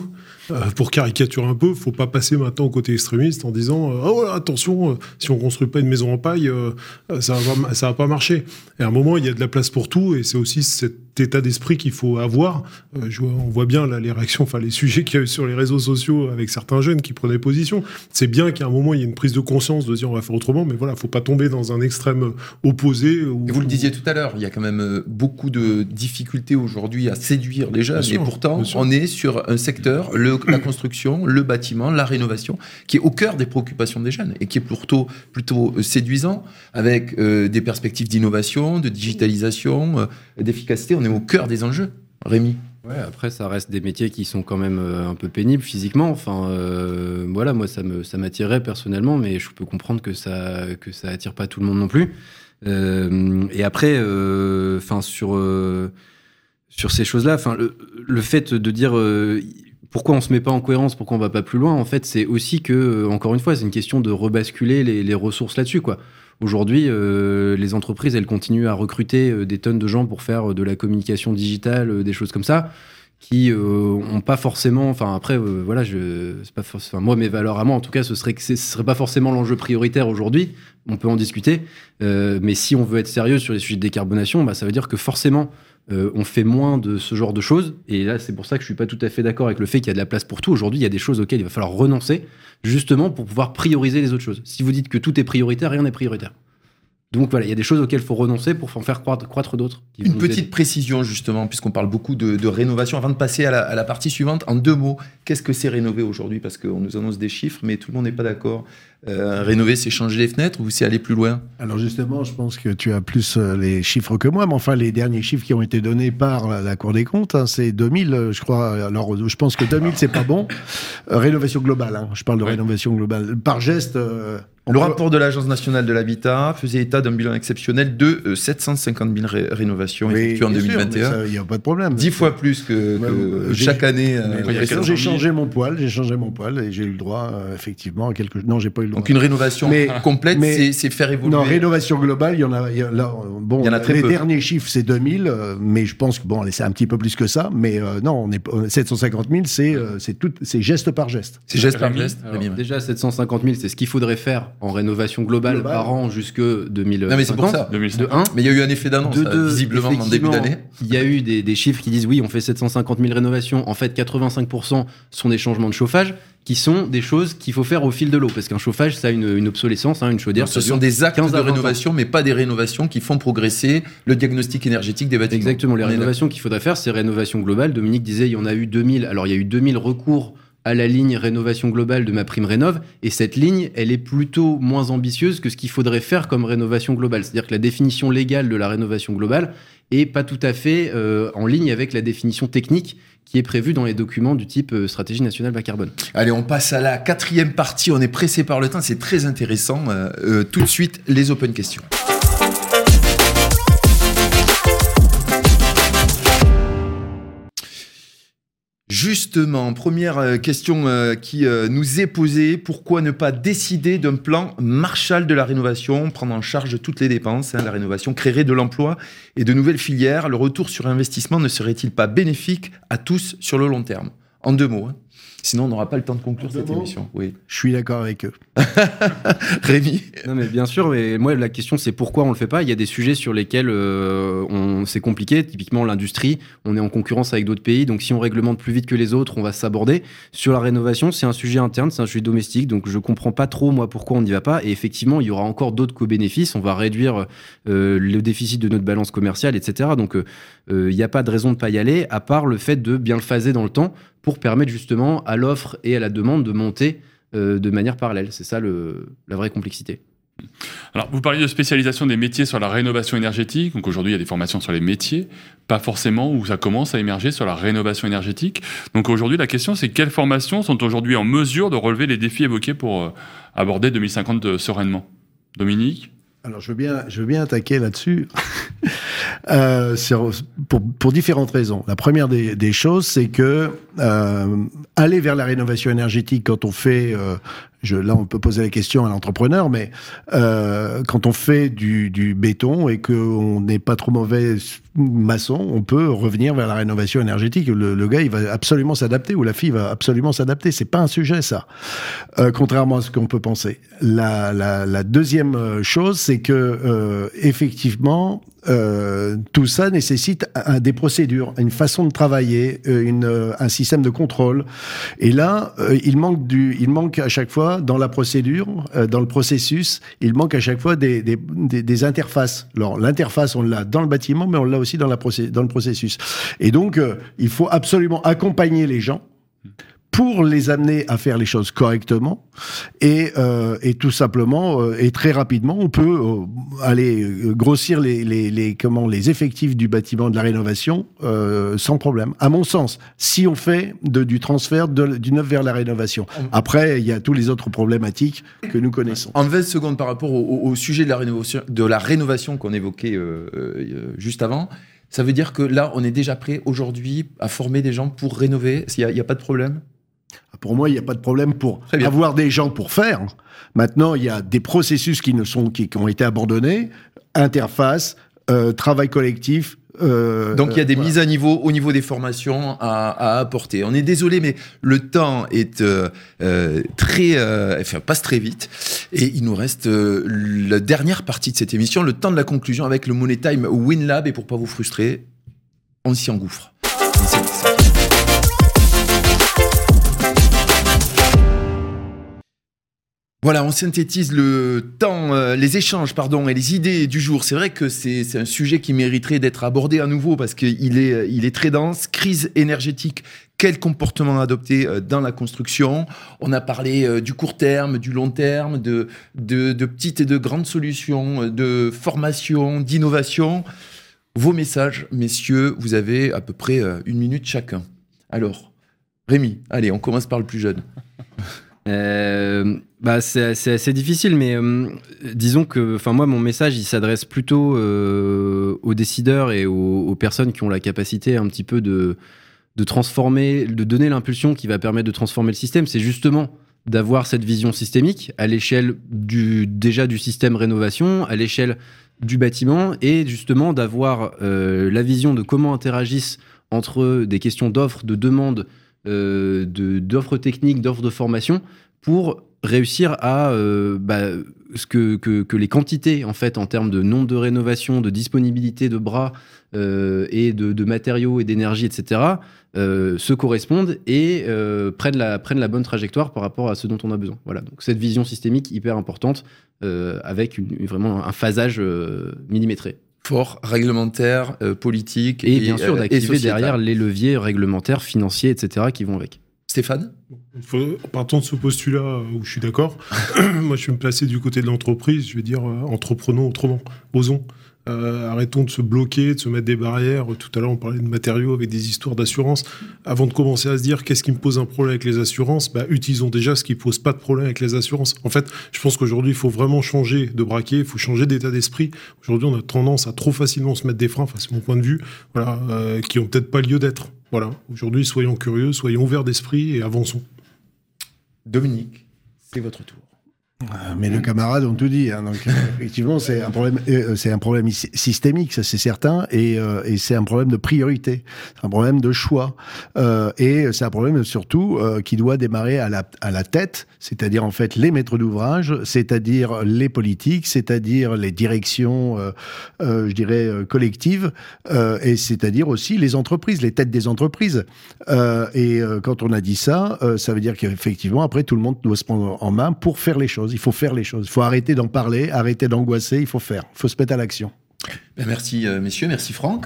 Euh, pour caricaturer un peu, faut pas passer maintenant au côté extrémiste en disant oh attention, euh, si on construit pas une maison en paille, euh, ça va ça va pas marcher. Et à un moment il y a de la place pour tout et c'est aussi cet état d'esprit qu'il faut avoir. Euh, je vois- on voit bien là les réactions, enfin les sujets qu'il y a eu sur les réseaux sociaux avec certains jeunes qui prenaient position. C'est bien qu'à un moment il y ait une prise de conscience de dire on va faire autrement, mais voilà, faut pas tomber dans un extrême opposé. Où, Et vous le disiez tout à l'heure, il y a quand même euh, beaucoup de difficultés aujourd'hui à séduire les jeunes. Sûr, et pourtant, on est sur un secteur, le, la construction, le bâtiment, la rénovation, qui est au cœur des préoccupations des jeunes et qui est plutôt, plutôt euh, séduisant, avec euh, des perspectives d'innovation, de digitalisation, euh, d'efficacité. On est au cœur des enjeux. Rémi Ouais, après, ça reste des métiers qui sont quand même euh, un peu pénibles physiquement. Enfin, euh, voilà, moi, ça me, ça m'attirait personnellement, mais je peux comprendre que ça, que ça attire pas tout le monde non plus. Euh, et après, enfin, sur, sur ces choses-là, enfin, le, le fait de dire pourquoi on se met pas en cohérence, pourquoi on va pas plus loin, en fait, c'est aussi que, encore une fois, c'est une question de rebasculer les, les ressources là-dessus, quoi. Aujourd'hui, euh, les entreprises, elles continuent à recruter euh, des tonnes de gens pour faire euh, de la communication digitale, euh, des choses comme ça, qui euh, ont pas forcément. Enfin, après, euh, voilà, je, pas enfin, moi, mes valeurs à moi, en tout cas, ce serait que ce serait pas forcément l'enjeu prioritaire aujourd'hui. On peut en discuter, Euh, mais si on veut être sérieux sur les sujets de décarbonation, bah, ça veut dire que forcément, euh, on fait moins de ce genre de choses. Et là, c'est pour ça que je suis pas tout à fait d'accord avec le fait qu'il y a de la place pour tout. Aujourd'hui, il y a des choses auxquelles il va falloir renoncer, justement pour pouvoir prioriser les autres choses. Si vous dites que tout est prioritaire, rien n'est prioritaire. Donc voilà, il y a des choses auxquelles il faut renoncer pour en faire croître, croître d'autres. Une petite aider. précision justement, puisqu'on parle beaucoup de, de rénovation. Avant de passer à la, à la partie suivante, en deux mots, qu'est-ce que c'est rénover aujourd'hui? Parce qu'on nous annonce des chiffres, mais tout le monde n'est pas d'accord. Euh, rénover, c'est changer les fenêtres ou c'est aller plus loin? Alors justement, je pense que tu as plus euh, les chiffres que moi, mais enfin les derniers chiffres qui ont été donnés par la, la Cour des comptes, hein, c'est 2000, euh, je crois. Alors je pense que 2000 c'est pas bon. Euh, rénovation globale, hein, je parle de Ouais. rénovation globale. Par geste, euh, Le peut- rapport de l'Agence nationale de l'habitat faisait état d'un bilan exceptionnel de euh, 750 000 ré- rénovations Oui, effectuées en bien sûr, 2021. mais ça, Il n'y a pas de problème. Dix fois plus que, j'ai- chaque année. Mais il y a bien sûr, 400 j'ai 000. changé mon poil, j'ai changé mon poil et j'ai eu le droit, effectivement, à quelque. Non, j'ai pas eu Donc une rénovation Mais- complète, mais- c'est- c'est faire évoluer. Non, rénovation globale, il y en a. il y a- là, euh, bon, Il y en a très les peu. derniers chiffres, c'est 2000, euh, mais je pense que bon, c'est un petit peu plus que ça. Mais euh, non, on est on est 750 000, c'est euh, c'est tout, c'est geste par geste. C'est geste par geste. Alors, déjà, 750 000, c'est ce qu'il faudrait faire en rénovation globale, Globale. par an jusque 2050. Non, mais c'est pour ça. 2005. De 1. Mais il y a eu un effet d'annonce, De là, deux, visiblement, en début d'année. Il y a eu des, des chiffres qui disent oui, on fait 750 000 rénovations. En fait, 85% sont des changements de chauffage qui sont des choses qu'il faut faire au fil de l'eau. Parce qu'un chauffage, ça a une, une obsolescence, hein, une chaudière. Ce ça sont des actes 15 de à 20 ans. rénovation, mais pas des rénovations qui font progresser le diagnostic énergétique des bâtiments. Exactement, les rénovations qu'il faudrait faire, c'est rénovation globale. Dominique disait, il y en a eu 2000. Alors, il y a eu 2000 recours à la ligne rénovation globale de ma prime rénov. Et cette ligne, elle est plutôt moins ambitieuse que ce qu'il faudrait faire comme rénovation globale. C'est-à-dire que la définition légale de la rénovation globale est pas tout à fait euh, en ligne avec la définition technique qui est prévue dans les documents du type euh, stratégie nationale bas carbone. Allez, on passe à la quatrième partie. On est pressé par le temps, c'est très intéressant. Euh, tout de suite, les open questions. Justement, première euh, question euh, qui euh, nous est posée. Pourquoi ne pas décider d'un plan Marshall de la rénovation, prendre en charge toutes les dépenses hein, La rénovation créerait de l'emploi et de nouvelles filières? Le retour sur investissement ne serait-il pas bénéfique à tous sur le long terme? En deux mots. hein. Sinon, on n'aura pas le temps de conclure cette mots émission. Oui. Je suis d'accord avec eux. Rémi Non mais bien sûr, mais moi la question c'est pourquoi on le fait pas? Il y a des sujets sur lesquels euh, on c'est compliqué. Typiquement l'industrie, on est en concurrence avec d'autres pays, donc si on réglemente plus vite que les autres, on va s'aborder. Sur la rénovation, c'est un sujet interne, c'est un sujet domestique, donc je comprends pas trop moi pourquoi on n'y va pas. Et effectivement, il y aura encore d'autres co-bénéfices. On va réduire euh, le déficit de notre balance commerciale, etc. Donc euh, euh, il n'y a pas de raison de pas y aller, à part le fait de bien le phaser dans le temps pour permettre justement à l'offre et à la demande de monter euh, de manière parallèle. C'est ça la vraie complexité. Alors, vous parliez de spécialisation des métiers sur la rénovation énergétique. Donc aujourd'hui, il y a des formations sur les métiers, pas forcément où ça commence à émerger sur la rénovation énergétique. Donc aujourd'hui, la question, c'est quelles formations sont aujourd'hui en mesure de relever les défis évoqués pour euh, aborder 2050 euh, sereinement? Dominique? Alors, je veux bien, je veux bien attaquer là-dessus. Euh, pour, pour différentes raisons. La première des, des choses, c'est que euh, aller vers la rénovation énergétique quand on fait, euh, je, là on peut poser la question à l'entrepreneur, mais euh, quand on fait du, du béton et qu'on n'est pas trop mauvais maçon, on peut revenir vers la rénovation énergétique. Le, le gars, il va absolument s'adapter ou la fille va absolument s'adapter. C'est pas un sujet ça, Euh, contrairement à ce qu'on peut penser. La, la, la deuxième euh, chose, c'est que euh, effectivement, euh, tout ça nécessite des procédures, une façon de travailler, euh, une, euh, un système de contrôle. Et là, il manque du, il manque à chaque fois dans la procédure, dans le processus, il manque à chaque fois des, des, des, interfaces. Alors l'interface, on l'a dans le bâtiment, mais on l'a aussi dans, la dans le processus. Et donc, il faut absolument accompagner les gens pour les amener à faire les choses correctement et, euh, et tout simplement euh, et très rapidement on peut euh, aller grossir les, les, les comment les effectifs du bâtiment de la rénovation sans problème. À mon sens si on fait de, du transfert de, du neuf vers la rénovation. Après il y a tous les autres problématiques que nous connaissons. En 20 secondes par rapport au, sujet de la rénovation, de la rénovation qu'on évoquait juste avant, ça veut dire que là, on est déjà prêt aujourd'hui à former des gens pour rénover? Il n'y a pas de problème? Pour moi, il n'y a pas de problème pour avoir des gens pour faire. Maintenant, il y a des processus qui ne sont qui, qui ont été abandonnés, interface, euh, travail collectif. euh, Donc il y a des voilà. mises à niveau au niveau des formations à, à apporter. On est désolé, mais le temps est euh, très, euh, enfin passe très vite, et il nous reste la dernière partie de cette émission, le temps de la conclusion avec le Money Time WinLab. Et pour pas vous frustrer, on s'y engouffre. Voilà, on synthétise le temps, euh, les échanges, pardon, et les idées du jour. C'est vrai que c'est un sujet qui mériterait d'être abordé à nouveau parce qu'il est, euh, il est très dense. Crise énergétique, quel comportement adopter euh, dans la construction? On a parlé du court terme, du long terme, de, de, de petites et de grandes solutions, de formation, d'innovation. Vos messages, messieurs, vous avez à peu près une minute chacun. Alors, Rémi, allez, on commence par le plus jeune. Euh, bah, c'est assez difficile, mais euh, disons que, enfin moi, mon message, il s'adresse plutôt euh, aux décideurs et aux, personnes qui ont la capacité un petit peu de, de transformer, de donner l'impulsion qui va permettre de transformer le système. C'est justement d'avoir cette vision systémique à l'échelle du déjà du système rénovation, à l'échelle du bâtiment, et justement d'avoir la vision de comment interagissent entre des questions d'offres, de demandes, de- d'offres techniques, d'offres de formation, pour réussir à euh, bah, ce que, que, les quantités en fait en termes de nombre de rénovations, de disponibilité de bras euh, et de, matériaux et d'énergie, etc. euh, se correspondent et euh, prennent, la, prennent la bonne trajectoire par rapport à ce dont on a besoin. Voilà, donc cette vision systémique hyper importante euh, avec vraiment un phasage euh, millimétré. Fort, réglementaire, euh, politique. Et, bien sûr euh, d'activer derrière les leviers réglementaires, financiers, etc. qui vont avec. Stéphane? Faut- Partons de ce postulat euh, où je suis d'accord, moi je vais me placer du côté de l'entreprise, je vais dire euh, entreprenons autrement, osons. Euh, arrêtons de se bloquer, de se mettre des barrières. Tout à l'heure, on parlait de matériaux avec des histoires d'assurance. Avant de commencer à se dire qu'est-ce qui me pose un problème avec les assurances, bah, utilisons déjà ce qui pose pas de problème avec les assurances. En fait, je pense qu'aujourd'hui, il faut vraiment changer de braquet, il faut changer d'état d'esprit. Aujourd'hui, on a tendance à trop facilement se mettre des freins, c'est mon point de vue, voilà, euh, qui ont peut-être pas lieu d'être. Voilà. Aujourd'hui, soyons curieux, soyons ouverts d'esprit et avançons. Dominique, c'est votre tour. Euh, Mais nos camarades ont tout dit. hein, donc euh, effectivement, c'est un problème, euh, c'est un problème sy- systémique, ça c'est certain, et, euh, et c'est un problème de priorité, c'est un problème de choix, euh, et c'est un problème surtout euh, qui doit démarrer à la, à la tête, c'est-à-dire en fait les maîtres d'ouvrage, c'est-à-dire les politiques, c'est-à-dire les directions, je dirais collectives, euh, et c'est-à-dire aussi les entreprises, les têtes des entreprises. Euh, et euh, quand on a dit ça, euh, ça veut dire qu'effectivement après tout le monde doit se prendre en main pour faire les choses. Il faut faire les choses. Il faut arrêter d'en parler, arrêter d'angoisser. Il faut faire. Il faut se mettre à l'action. Ben, merci euh, messieurs, merci Franck.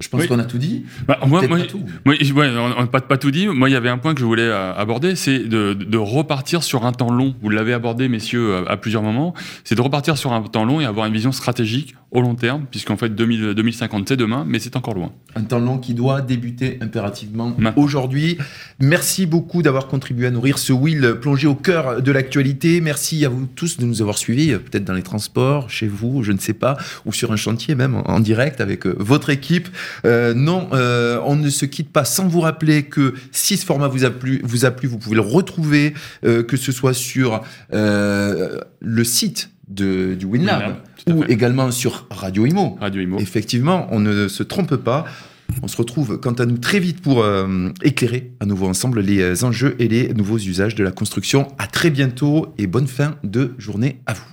Je pense Oui. qu'on a tout dit. Bah, moi, pas tout. moi, je- ouais, on n'a pas, pas tout dit. Moi, il y avait un point que je voulais euh, aborder, c'est de, de repartir sur un temps long. Vous l'avez abordé, messieurs, à, à plusieurs moments. C'est de repartir sur un temps long et avoir une vision stratégique au long terme, puisqu'en fait, 2000 2050, c'est demain, mais c'est encore loin. Un temps long qui doit débuter impérativement aujourd'hui. Merci beaucoup d'avoir contribué à nourrir ce Will plongé au cœur de l'actualité. Merci à vous tous de nous avoir suivis, peut-être dans les transports, chez vous, je ne sais pas, ou sur un chantier même en direct avec euh, votre équipe. Euh, non, euh, on ne se quitte pas sans vous rappeler que si ce format vous a plu, vous, a plu, vous pouvez le retrouver, euh, que ce soit sur le site de, du WinLab, ou également sur Radio Imo. Radio Imo. Effectivement, on ne se trompe pas. On se retrouve quant à nous très vite pour euh, éclairer à nouveau ensemble les euh, enjeux et les nouveaux usages de la construction. À très bientôt et bonne fin de journée à vous.